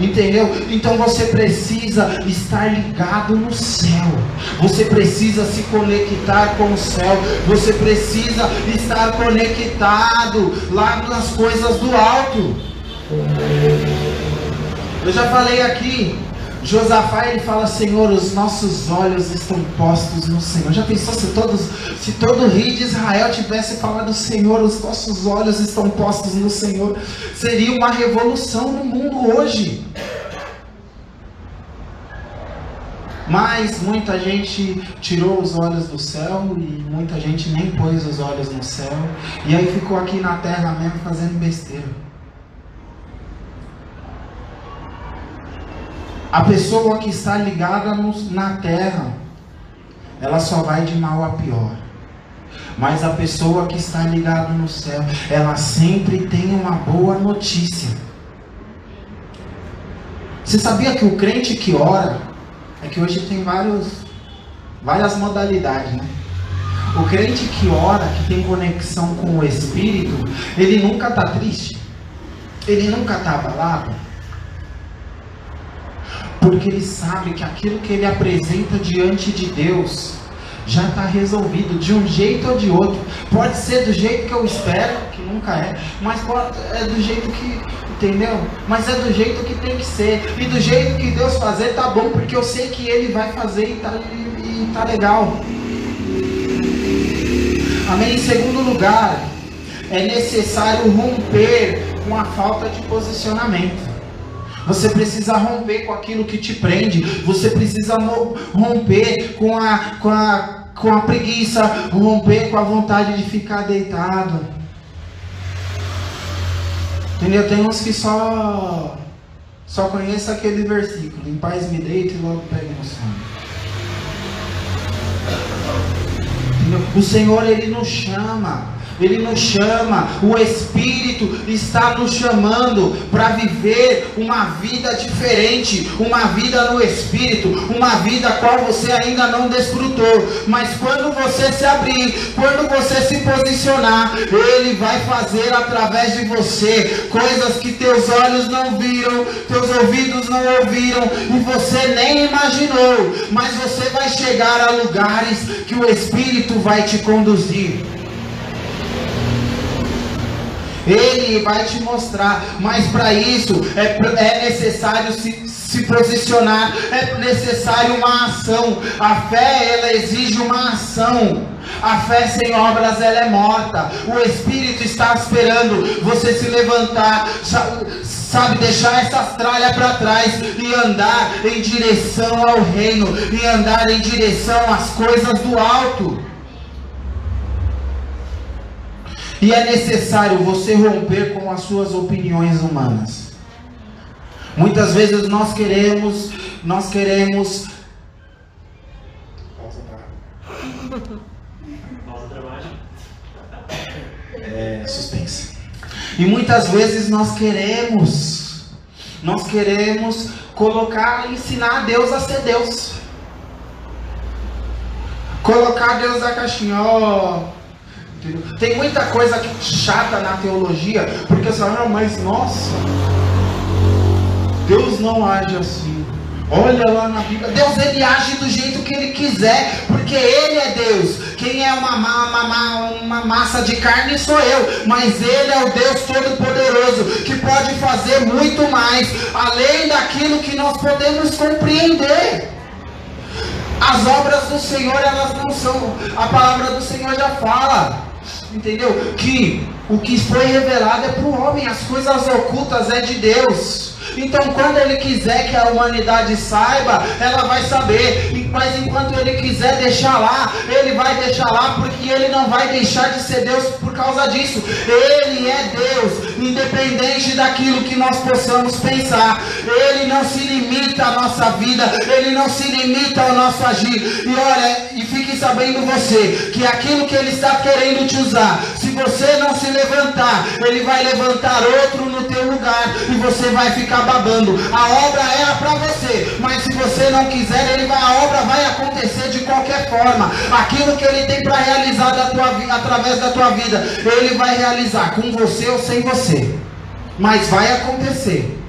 Entendeu? Então você precisa estar ligado no céu. Você precisa se conectar com o céu. Você precisa estar conectado lá nas coisas do alto. Eu já falei aqui. Josafá ele fala, Senhor, os nossos olhos estão postos no Senhor. Já pensou se todos, se todo rei de Israel tivesse falado, Senhor, os nossos olhos estão postos no Senhor? Seria uma revolução no mundo hoje. Mas muita gente tirou os olhos do céu e muita gente nem pôs os olhos no céu. E aí ficou aqui na terra mesmo fazendo besteira. A pessoa que está ligada no, na terra, ela só vai de mal a pior. Mas a pessoa que está ligada no céu, ela sempre tem uma boa notícia. Você sabia que o crente que ora, é que hoje tem vários, várias modalidades, né? O crente que ora, que tem conexão com o Espírito, ele nunca está triste, ele nunca está abalado, porque ele sabe que aquilo que ele apresenta diante de Deus já está resolvido de um jeito ou de outro. Pode ser do jeito que eu espero, que nunca é, mas pode, é do jeito que, entendeu? Mas é do jeito que tem que ser. E do jeito que Deus fazer tá bom, porque eu sei que Ele vai fazer e tá, e, e tá legal. Amém? Em segundo lugar, é necessário romper com a falta de posicionamento. Você precisa romper com aquilo que te prende. Você precisa romper com a, com a, com a preguiça, romper com a vontade de ficar deitado. Entendeu? Tem uns que só só conhece aquele versículo: Em paz me deito e logo pego no sono. O Senhor ele nos chama ele nos chama, o Espírito está nos chamando para viver uma vida diferente, uma vida no Espírito, uma vida a qual você ainda não desfrutou. Mas quando você se abrir, quando você se posicionar, Ele vai fazer através de você coisas que teus olhos não viram, teus ouvidos não ouviram e você nem imaginou. Mas você vai chegar a lugares que o Espírito vai te conduzir. Ele vai te mostrar, mas para isso é, é necessário se, se posicionar, é necessário uma ação. A fé, ela exige uma ação. A fé sem obras, ela é morta. O Espírito está esperando você se levantar, sabe, deixar essas tralhas para trás e andar em direção ao reino, e andar em direção às coisas do alto. E é necessário você romper com as suas opiniões humanas. Muitas vezes nós queremos, nós queremos. É, suspense. E muitas vezes nós queremos, nós queremos colocar, ensinar a Deus a ser Deus. Colocar Deus na caixinha, ó. Tem muita coisa chata na teologia, porque você fala, mas nossa, Deus não age assim. Olha lá na Bíblia, Deus ele age do jeito que ele quiser, porque ele é Deus. Quem é uma, uma, uma massa de carne sou eu, mas ele é o Deus Todo-Poderoso, que pode fazer muito mais, além daquilo que nós podemos compreender. As obras do Senhor, elas não são, a palavra do Senhor já fala, entendeu? Que o que foi revelado é para o homem, as coisas ocultas é de Deus. Então, quando ele quiser que a humanidade saiba, ela vai saber. Mas enquanto ele quiser deixar lá, ele vai deixar lá, porque ele não vai deixar de ser Deus por causa disso. Ele é Deus, independente daquilo que nós possamos pensar. Ele não se limita à nossa vida, ele não se limita ao nosso agir. E olha, e fique sabendo você que aquilo que ele está querendo te usar, se você não se levantar, ele vai levantar outro no teu lugar e você vai ficar babando. A obra era para você, mas se você não quiser, ele vai, a obra vai acontecer de qualquer forma. Aquilo que ele tem para realizar da tua, através da tua vida, ele vai realizar com você ou sem você. Mas vai acontecer.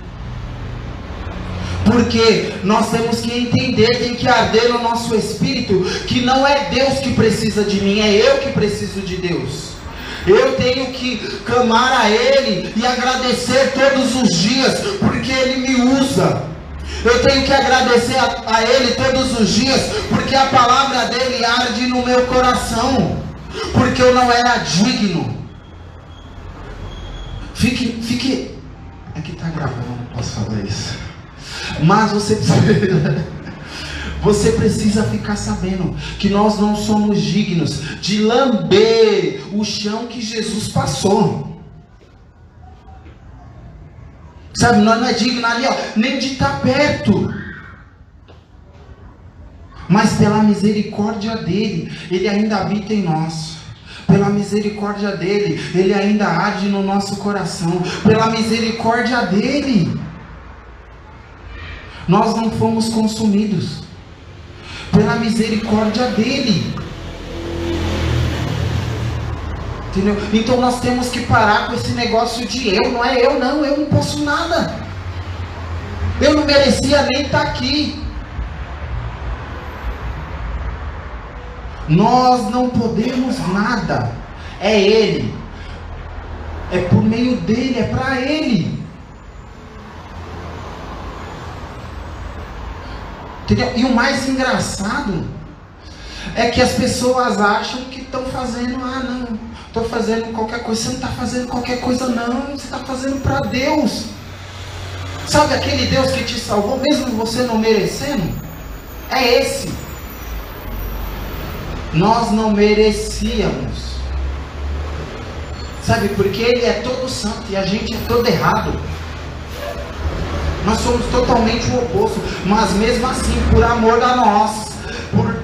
Porque nós temos que entender, tem que arder no nosso espírito, que não é Deus que precisa de mim, é eu que preciso de Deus. Eu tenho que clamar a Ele e agradecer todos os dias, porque Ele me usa. Eu tenho que agradecer a, a, Ele todos os dias, porque a palavra dele arde no meu coração, porque eu não era digno. Fique, fique. Aqui está gravando, não posso falar isso. Mas você precisa. Você precisa ficar sabendo que nós não somos dignos de lamber o chão que Jesus passou. Sabe, nós não é digno ali, ó, nem de estar perto. Mas pela misericórdia dele, ele ainda habita em nós. Pela misericórdia dele, ele ainda arde no nosso coração. Pela misericórdia dele, nós não fomos consumidos pela misericórdia dele. Entendeu? Então nós temos que parar com esse negócio de eu, não é eu não, eu não posso nada. Eu não merecia nem estar aqui. Nós não podemos nada. É Ele. É por meio dele, é para Ele. Entendeu? E o mais engraçado é que as pessoas acham que estão fazendo, ah não, estou fazendo qualquer coisa. Você não está fazendo qualquer coisa, não. Você está fazendo para Deus. Sabe aquele Deus que te salvou, mesmo você não merecendo? É esse. Nós não merecíamos. Sabe, porque Ele é todo santo e a gente é todo errado. Nós somos totalmente o oposto, mas mesmo assim, por amor a nós, por,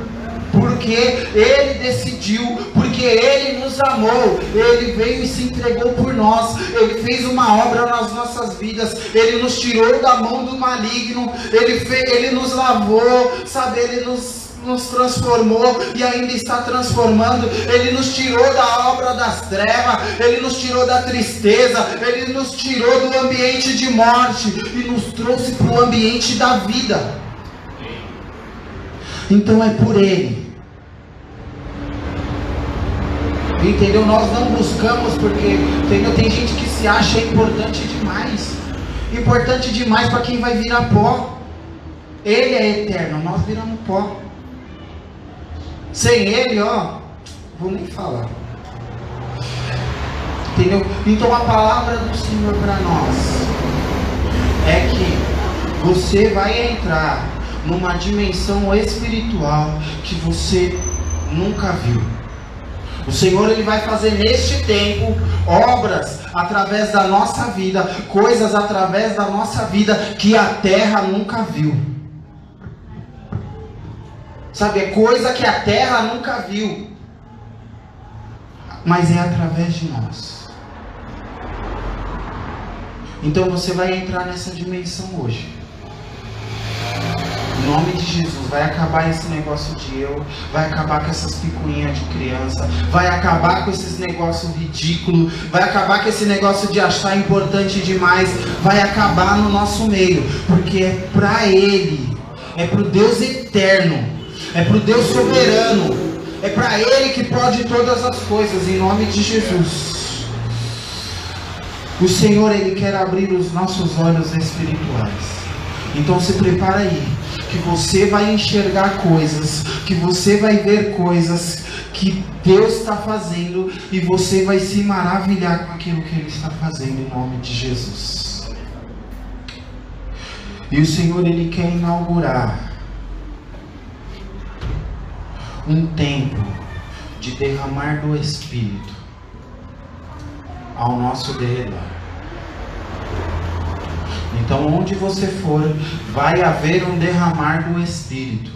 porque Ele decidiu, porque Ele nos amou, Ele veio e se entregou por nós, Ele fez uma obra nas nossas vidas, Ele nos tirou da mão do maligno, Ele, fez, Ele nos lavou, sabe, Ele nos nos transformou e ainda está transformando. Ele nos tirou da obra das trevas, Ele nos tirou da tristeza, Ele nos tirou do ambiente de morte e nos trouxe para o ambiente da vida. Então é por Ele. Entendeu? Nós não buscamos porque entendeu? tem gente que se acha importante demais. Importante demais para quem vai virar pó. Ele é eterno, nós viramos pó. Sem ele, ó, vou nem falar. Entendeu? Então a palavra do Senhor para nós é que você vai entrar numa dimensão espiritual que você nunca viu. O Senhor ele vai fazer neste tempo obras através da nossa vida, coisas através da nossa vida que a terra nunca viu. Sabe, é coisa que a terra nunca viu. Mas é através de nós. Então você vai entrar nessa dimensão hoje. Em nome de Jesus, vai acabar esse negócio de eu, vai acabar com essas picuinhas de criança, vai acabar com esses negócios ridículos, vai acabar com esse negócio de achar importante demais, vai acabar no nosso meio, porque é para Ele, é para o Deus eterno, é para o Deus soberano, é para Ele que pode todas as coisas, em nome de Jesus. O Senhor, Ele quer abrir os nossos olhos espirituais. Então se prepara aí, que você vai enxergar coisas, que você vai ver coisas que Deus está fazendo e você vai se maravilhar com aquilo que Ele está fazendo em nome de Jesus. E o Senhor Ele quer inaugurar um tempo de derramar do Espírito ao nosso derredor. Então, onde você for, vai haver um derramar do Espírito.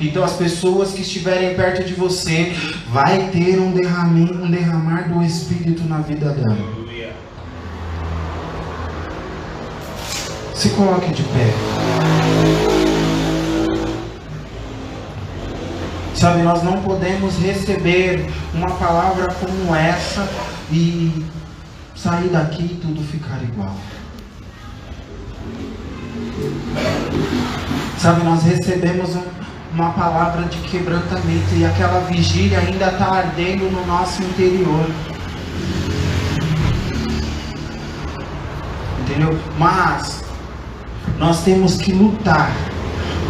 Então, as pessoas que estiverem perto de você, vai ter um, derramar, um derramar do Espírito na vida dela. Se coloque de pé. Sabe, nós não podemos receber uma palavra como essa e sair daqui e tudo ficar igual. Sabe, nós recebemos um, uma palavra de quebrantamento e aquela vigília ainda está ardendo no nosso interior. Entendeu? Mas nós temos que lutar,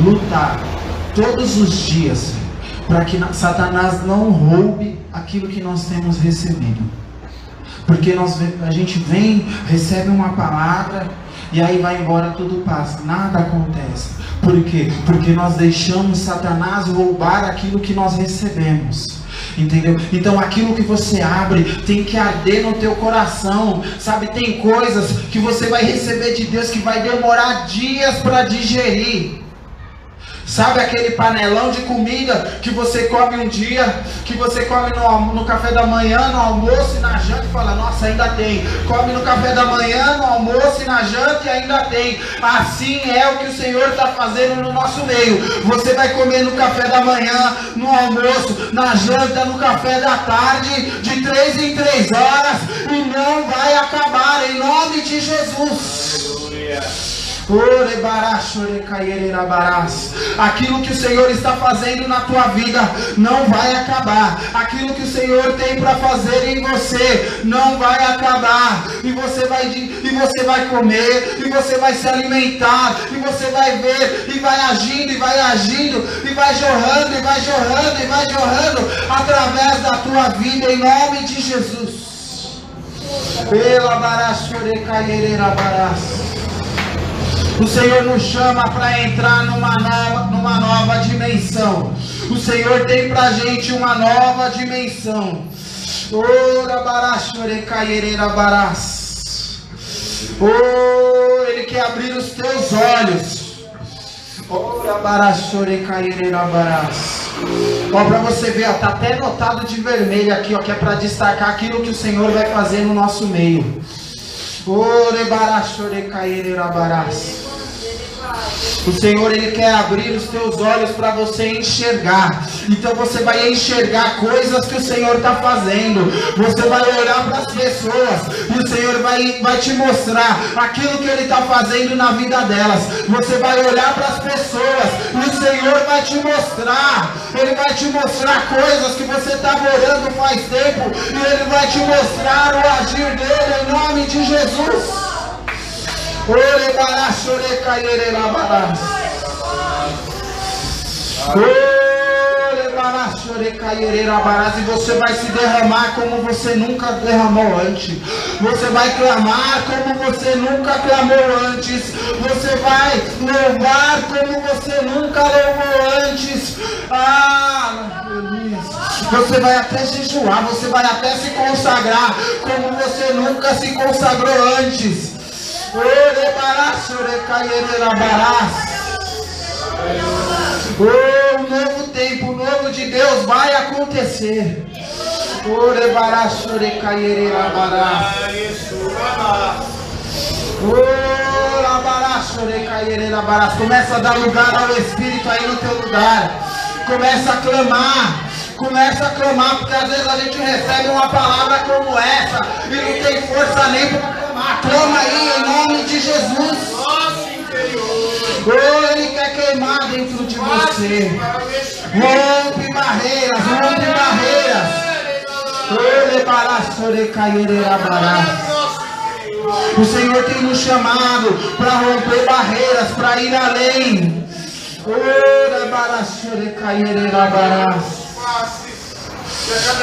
lutar todos os dias para que Satanás não roube aquilo que nós temos recebido. Porque nós, a gente vem, recebe uma palavra, e aí vai embora, tudo passa, nada acontece. Por quê? Porque nós deixamos Satanás roubar aquilo que nós recebemos. Entendeu? Então aquilo que você abre tem que arder no teu coração. Sabe, tem coisas que você vai receber de Deus que vai demorar dias para digerir. Sabe aquele panelão de comida que você come um dia, que você come no, no café da manhã, no almoço e na janta e fala, nossa, ainda tem. Come no café da manhã, no almoço e na janta e ainda tem. Assim é o que o Senhor está fazendo no nosso meio. Você vai comer no café da manhã, no almoço, na janta, no café da tarde, de três em três horas, e não vai acabar, em nome de Jesus. Aleluia. Aquilo que o Senhor está fazendo na tua vida não vai acabar. Aquilo que o Senhor tem para fazer em você não vai acabar. E você vai e você vai comer, e você vai se alimentar, e você vai ver, e vai agindo, e vai agindo, e vai jorrando, e vai jorrando, e vai jorrando através da tua vida em nome de Jesus. Pela barachore caiereira barás. O Senhor nos chama para entrar numa nova, numa nova dimensão. O Senhor tem para gente uma nova dimensão. Ora barachore caiereira barás. Oh, Ele quer abrir os teus olhos. Ora barás. Ó, para você ver, ó, tá até notado de vermelho aqui, ó, que é para destacar aquilo que o Senhor vai fazer no nosso meio. Ore barachore caiereira barás. O Senhor ele quer abrir os teus olhos para você enxergar. Então você vai enxergar coisas que o Senhor está fazendo. Você vai olhar para as pessoas e o Senhor vai, vai te mostrar aquilo que Ele está fazendo na vida delas. Você vai olhar para as pessoas e o Senhor vai te mostrar. Ele vai te mostrar coisas que você estava orando faz tempo e Ele vai te mostrar o agir dele em nome de Jesus. E você vai se derramar como você nunca derramou antes. Você vai clamar como você nunca clamou antes. Você vai louvar como você nunca louvou antes. Ah, Você vai até jejuar, você vai até se consagrar como você nunca se consagrou antes. Oh, um novo tempo, um novo de Deus vai acontecer. Começa a dar lugar ao Espírito aí no teu lugar. Começa a clamar. Começa a clamar, porque às vezes a gente recebe uma palavra como essa e não tem força nem para clamar. Clama aí Jesus. Oh, Ele quer queimar dentro de você. Rompe barreiras, rompe barreiras. O Senhor tem nos chamado para romper barreiras, para ir além.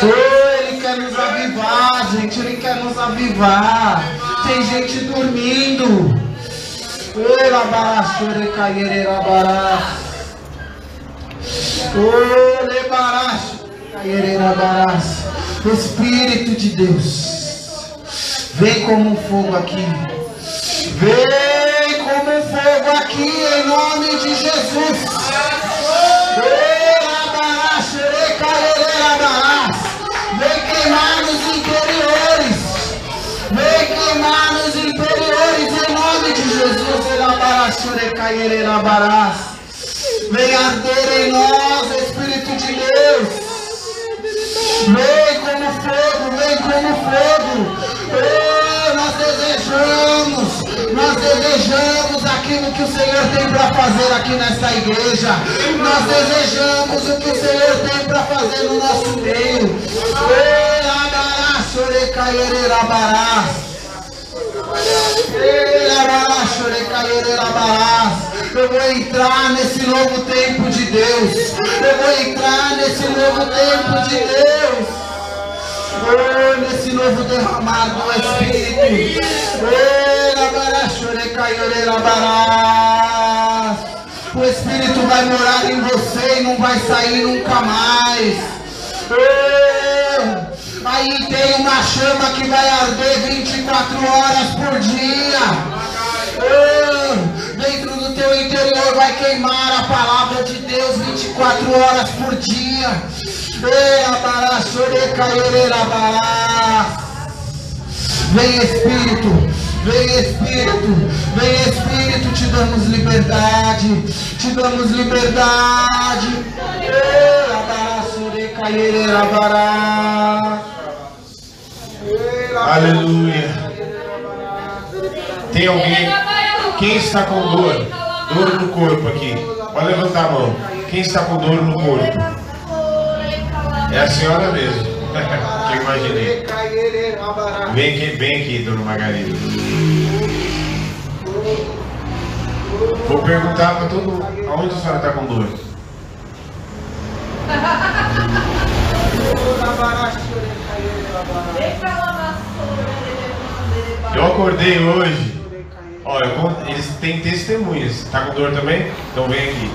Oh, ele quer nos avivar, gente. Ele quer nos avivar. Tem gente dormindo. Espírito de Deus, vem como um fogo aqui. Vem como um fogo aqui em nome de Jesus. Vem queimar nos. Vem queimar nos interiores em nome de Jesus. Vem arder em nós, Espírito de Deus. Vem como fogo, vem como fogo. Oh, nós desejamos, nós desejamos aquilo que o Senhor tem para fazer aqui nesta igreja. Nós desejamos o que o Senhor tem para fazer no nosso meio. Oh, abará, chorecaierê, abará. Eu vou entrar nesse novo tempo de Deus. Eu vou entrar nesse novo tempo de Deus. Oh, nesse novo derramado do Espírito. O Espírito vai morar em você e não vai sair nunca mais. Oh, Aí tem uma chama que vai arder 24 horas por dia. Dentro do teu interior vai queimar a palavra de Deus 24 horas por dia. Vem Espírito, vem Espírito, vem Espírito, te damos liberdade, te damos liberdade. Aleluia. Tem alguém? Quem está com dor? Dor no corpo aqui. Pode levantar a mão. Quem está com dor no corpo? É a senhora mesmo. que imaginei. Vem aqui, vem aqui, dona Margarida. Vou perguntar para todo mundo. Aonde a senhora está com dor? Eu acordei hoje. Eu, eles têm testemunhas. Tá com dor também? Então vem aqui.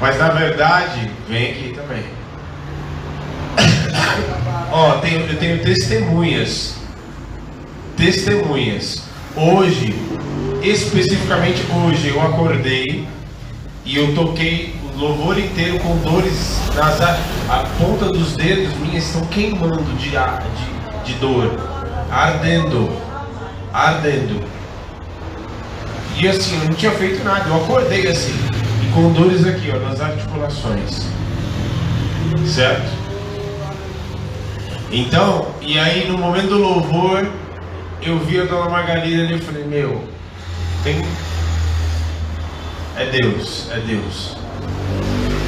Mas na verdade, vem aqui também. Ó, tenho, eu tenho testemunhas. Testemunhas. Hoje, especificamente hoje, eu acordei e eu toquei louvor inteiro com dores nas a, a ponta dos dedos minhas estão queimando de, de, de dor, ardendo, ardendo. E assim, eu não tinha feito nada, eu acordei assim, e com dores aqui, ó, nas articulações. Certo? Então, e aí no momento do louvor, eu vi a dona Margarida ali e falei, meu, tem. É Deus, é Deus.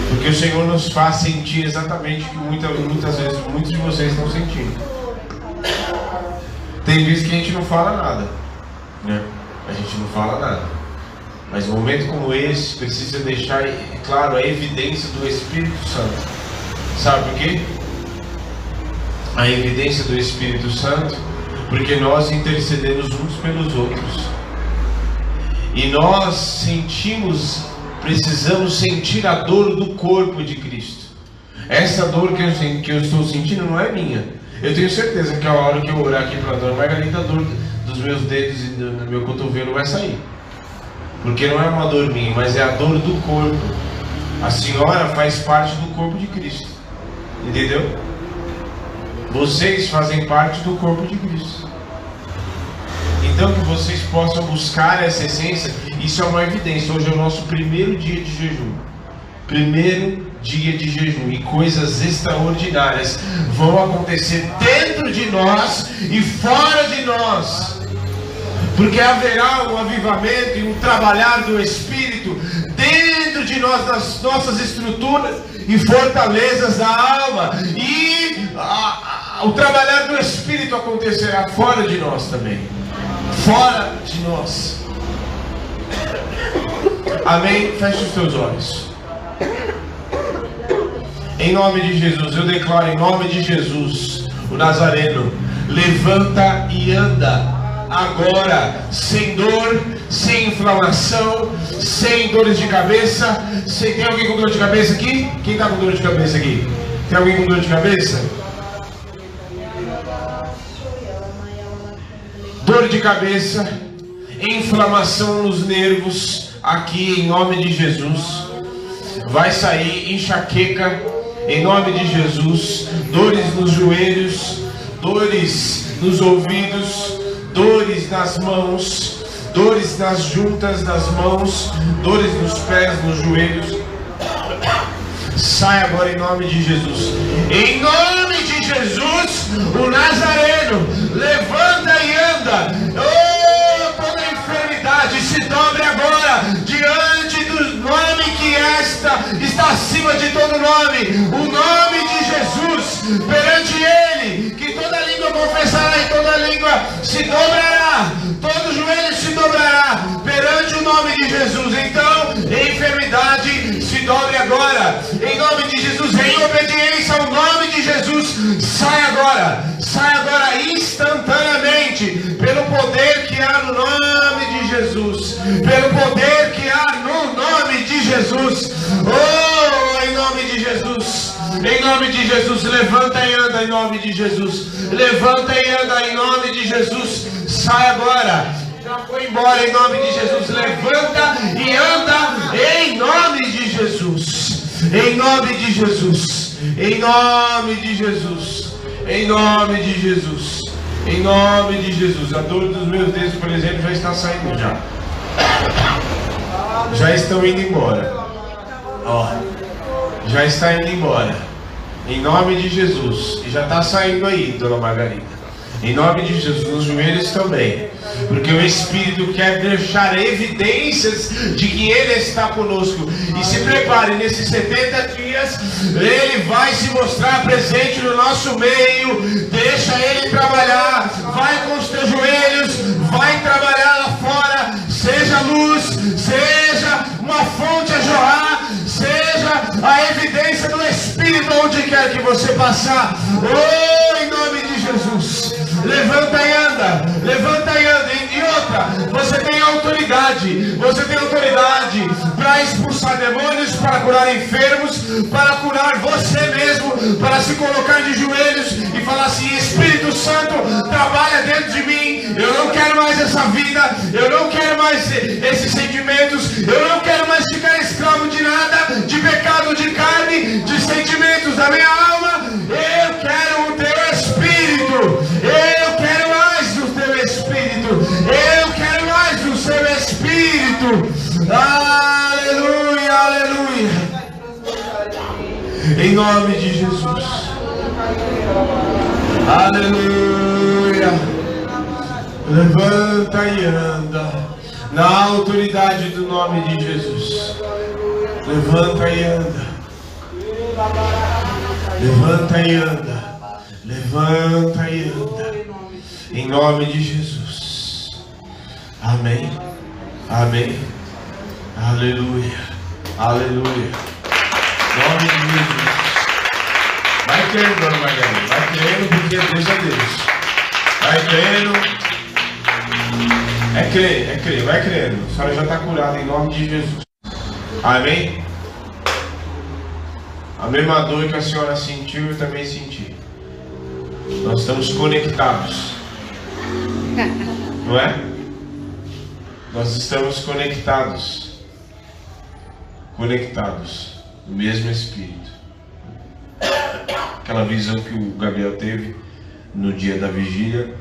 Porque o Senhor nos faz sentir exatamente o que muita, muitas vezes muitos de vocês estão sentindo. Tem vezes que a gente não fala nada, né? A gente não fala nada. Mas um momento como esse precisa deixar claro a evidência do Espírito Santo. Sabe por quê? A evidência do Espírito Santo, porque nós intercedemos uns pelos outros. E nós sentimos, precisamos sentir a dor do corpo de Cristo. Essa dor que eu, que eu estou sentindo não é minha. Eu tenho certeza que a hora que eu orar aqui para a dona Margarida, a dor dos meus dedos e do meu cotovelo vai sair. Porque não é uma dor minha, mas é a dor do corpo. A senhora faz parte do corpo de Cristo. Entendeu? Vocês fazem parte do corpo de Cristo. Então que vocês possam buscar essa essência, isso é uma evidência. Hoje é o nosso primeiro dia de jejum. Primeiro dia de jejum e coisas extraordinárias vão acontecer dentro de nós e fora de nós. Porque haverá um avivamento e um trabalhar do Espírito dentro de nós, nas nossas estruturas e fortalezas da alma. E a, a, o trabalhar do Espírito acontecerá fora de nós também. Fora de nós. Amém? Feche os teus olhos. Em nome de Jesus, eu declaro em nome de Jesus, o Nazareno, levanta e anda agora, sem dor, sem inflamação, sem dores de cabeça. Sem... Tem alguém com dor de cabeça aqui? Quem está com dor de cabeça aqui? Tem alguém com dor de cabeça? Dor de cabeça, inflamação nos nervos, aqui em nome de Jesus. Vai sair enxaqueca, em nome de Jesus. Dores nos joelhos, dores nos ouvidos, dores nas mãos, dores nas juntas das mãos, dores nos pés, nos joelhos. Sai agora em nome de Jesus. Em nome de Jesus, o Nazareno levanta e anda. Oh, dobre agora diante do nome que esta está acima de todo nome. O nome de Jesus perante ele, que toda língua confessará e toda língua se dobrará, todo joelho se dobrará perante o nome de Jesus. Então, enfermidade dobre agora, em nome de Jesus, em obediência ao nome de Jesus, sai agora, sai agora instantaneamente, pelo poder que há no nome de Jesus, pelo poder que há no nome de Jesus. Oh, em nome de Jesus. Em nome de Jesus, levanta e anda em nome de Jesus. Levanta e anda em nome de Jesus. Sai agora. Já foi embora em nome de Jesus. Levanta e anda em nome de Jesus. Em nome de Jesus. Em nome de Jesus. Em nome de Jesus. Em nome de Jesus. A dor dos meus dedos, por exemplo, já está saindo já. Já estão indo embora. Ó, já está indo embora. Em nome de Jesus. E já está saindo aí, dona Margarida. Em nome de Jesus, nos joelhos também. Porque o Espírito quer deixar evidências de que Ele está conosco. E se prepare, nesses 70 dias, Ele vai se mostrar presente no nosso meio. Deixa Ele trabalhar. Vai com os teus joelhos, vai trabalhar lá fora. Seja luz, seja uma fonte a jorrar, seja a evidência do Espírito onde quer que você passar. Oh, em nome de Jesus. Levanta e anda, levanta e anda. E outra, você tem autoridade, você tem autoridade para expulsar demônios, para curar enfermos, para curar você mesmo, para se colocar de joelhos e falar assim: Espírito Santo, trabalha dentro de mim. Eu não quero mais essa vida, eu não quero mais esses sentimentos, eu não quero mais ficar escravo de nada, de pecado, de carne, de sentimentos da minha alma. Eu quero Eu quero mais do seu Espírito. Aleluia, aleluia. Em nome de Jesus. Aleluia. Levanta e anda. Na autoridade do nome de Jesus. Levanta e anda. Levanta e anda. Levanta e anda. Em nome de Jesus. Amém. Amém. Aleluia. Aleluia. Nome de Jesus. Vai crendo, dona Margarida. Vai crendo porque Deus é Deus. Vai crendo. É crer, é crer, vai crendo. A senhora já está curada em nome de Jesus. Amém? A mesma dor que a senhora sentiu, eu também senti. Nós estamos conectados. Não é? Nós estamos conectados. Conectados no mesmo Espírito. Aquela visão que o Gabriel teve no dia da vigília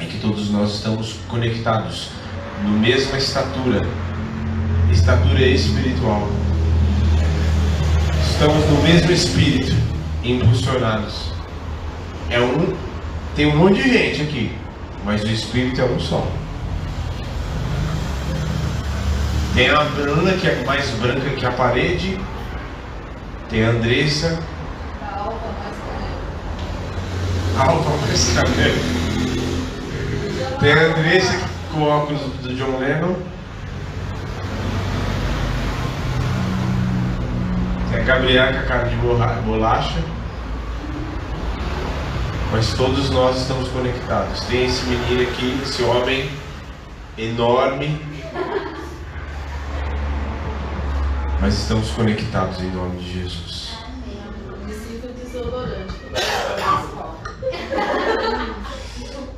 é que todos nós estamos conectados no mesma estatura. Estatura espiritual. Estamos no mesmo espírito, impulsionados. É um tem um monte de gente aqui, mas o espírito é um só. Tem a Bruna que é mais branca que a parede. Tem a Andressa. A alva mais canela. Alfa mais cabelo. Tem a Andressa com óculos do John Lennon. Tem a Gabriela com a cara de bolacha. Mas todos nós estamos conectados. Tem esse menino aqui, esse homem enorme. Mas estamos conectados em nome de Jesus.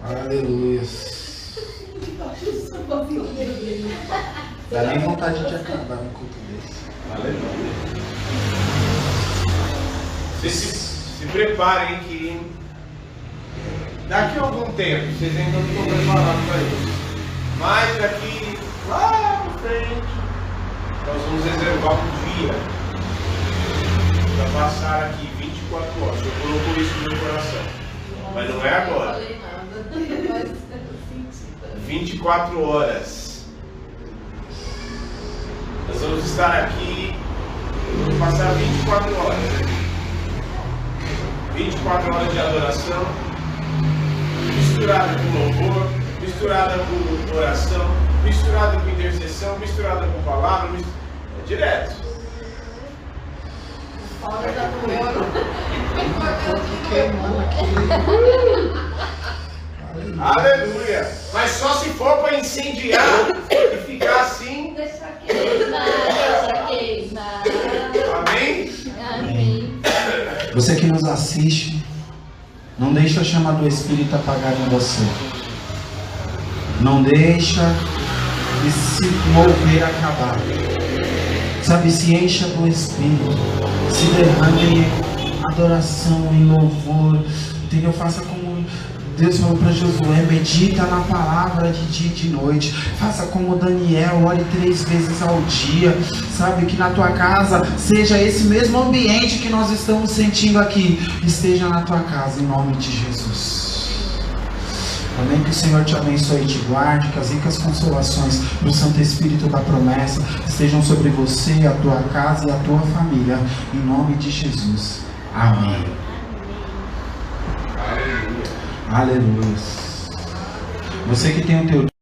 Aleluia. Dá nem vontade de acabar no culto desse. Aleluia. Vocês se, se preparem que daqui a algum tempo, vocês ainda não estão preparados para isso. Mas daqui lá na frente, nós vamos reservar um dia para passar aqui 24 horas. Eu coloco isso no meu coração. Mas não é agora. Não falei nada. Mas eu senti. 24 horas. Nós vamos estar aqui, vamos passar 24 horas. 24 horas de adoração, misturada com louvor, misturada com oração, misturada com intercessão, misturada com palavra, mis- é direto. Fora da aqui. Aleluia! Mas só se for para incendiar e ficar assim, Deixa queimar, deixa queimar. amém? Amém. Você que nos assiste, não deixa a chama do Espírito apagar em você. Não deixa esse mover acabar. Sabe, se encha do Espírito. Se derrame em adoração, em louvor. Entendeu? Faça como Deus falou para Josué, medita na palavra de dia e de noite. Faça como Daniel, ore três vezes ao dia. Sabe que na tua casa seja esse mesmo ambiente que nós estamos sentindo aqui. Esteja na tua casa, em nome de Jesus. Amém. Que o Senhor te abençoe e te guarde. Que as ricas consolações do Santo Espírito da promessa estejam sobre você, a tua casa e a tua família. Em nome de Jesus. Amém. Aleluia. Aleluia. Você que tem o teu